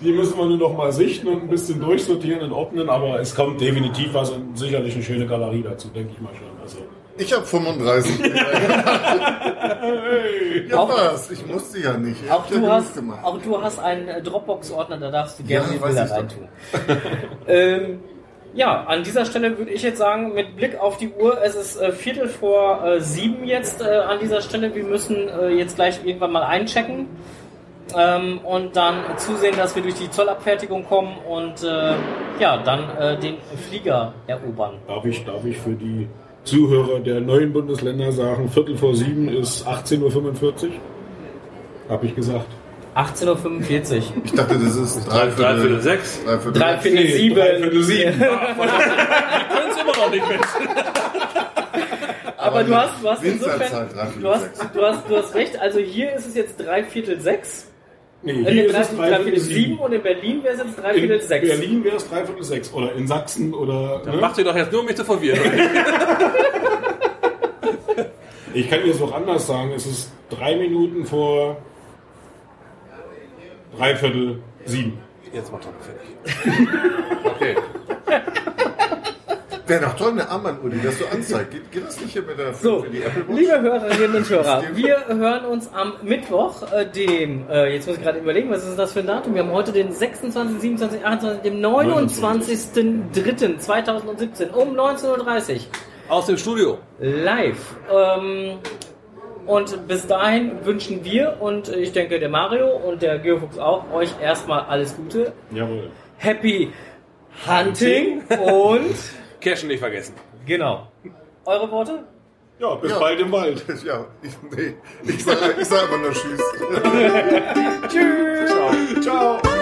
Speaker 4: Die müssen wir nur noch mal sichten und ein bisschen durchsortieren und ordnen, aber es kommt definitiv was und sicherlich eine schöne Galerie dazu, denke ich mal schon.
Speaker 3: Ich habe 35. ja,
Speaker 2: Auch-
Speaker 3: was? Ich musste ja nicht. Ich
Speaker 2: Auch
Speaker 3: ja
Speaker 2: du,
Speaker 3: genug
Speaker 2: hast,
Speaker 3: gemacht.
Speaker 2: auch du hast einen äh, Dropbox-Ordner, da darfst du gerne
Speaker 3: Ja,
Speaker 2: die Bilder reintun. ähm, ja, an dieser Stelle würde ich jetzt sagen, mit Blick auf die Uhr, es ist äh, Viertel vor äh, sieben jetzt äh, an dieser Stelle. Wir müssen äh, jetzt gleich irgendwann mal einchecken ähm, und dann zusehen, dass wir durch die Zollabfertigung kommen und äh, ja, dann äh, den Flieger erobern.
Speaker 4: darf, ich, darf ich für die Zuhörer der neuen Bundesländer sagen, Viertel vor sieben ist 18.45 Uhr? Habe ich gesagt.
Speaker 2: 18.45 Uhr.
Speaker 3: Ich dachte, das ist
Speaker 1: Dreiviertel sechs.
Speaker 3: Dreiviertel
Speaker 2: sieben.
Speaker 4: dreiviertel sieben.
Speaker 1: Können es immer noch nicht messen.
Speaker 2: Aber du hast, du hast insofern, du hast, du hast, du hast recht. Also hier ist es jetzt dreiviertel sechs.
Speaker 4: Nee,
Speaker 2: Äh,
Speaker 4: hier
Speaker 2: nee,
Speaker 4: ist es
Speaker 2: dreiviertel, sieben und in Berlin wäre es jetzt
Speaker 4: In
Speaker 2: dreiviertel sechs.
Speaker 4: Berlin wäre es dreiviertel sechs. Oder in Sachsen oder...
Speaker 1: Dann
Speaker 4: ne?
Speaker 1: macht ihr doch jetzt nur, um mich zu verwirren.
Speaker 4: Ich kann dir es auch anders sagen. Es ist drei Minuten vor dreiviertel sieben.
Speaker 1: Jetzt macht er fertig. Okay.
Speaker 3: Wäre doch toll, eine Armbanduhr, die das so anzeigt. Geht, geht das nicht hier mit der
Speaker 2: So,
Speaker 3: für die Apple Watch?
Speaker 2: liebe Hörerinnen und Hörer, wir hören uns am Mittwoch, äh, dem, äh, jetzt muss ich gerade überlegen, was ist das für ein Datum? Wir haben heute den 26., 27., 28., dem 29.03.2017 um 19.30 Uhr
Speaker 1: Aus dem Studio.
Speaker 2: live. Ähm, und bis dahin wünschen wir und ich denke der Mario und der Geofuchs auch euch erstmal alles Gute.
Speaker 4: Jawohl.
Speaker 2: Happy Hunting und
Speaker 1: Cashen nicht vergessen.
Speaker 2: Genau. Eure Worte?
Speaker 4: Ja, bis
Speaker 3: ja.
Speaker 4: bald im Wald.
Speaker 3: Ja, ich, nee, ich sage sag immer nur Tschüss. tschüss. Ciao. Ciao.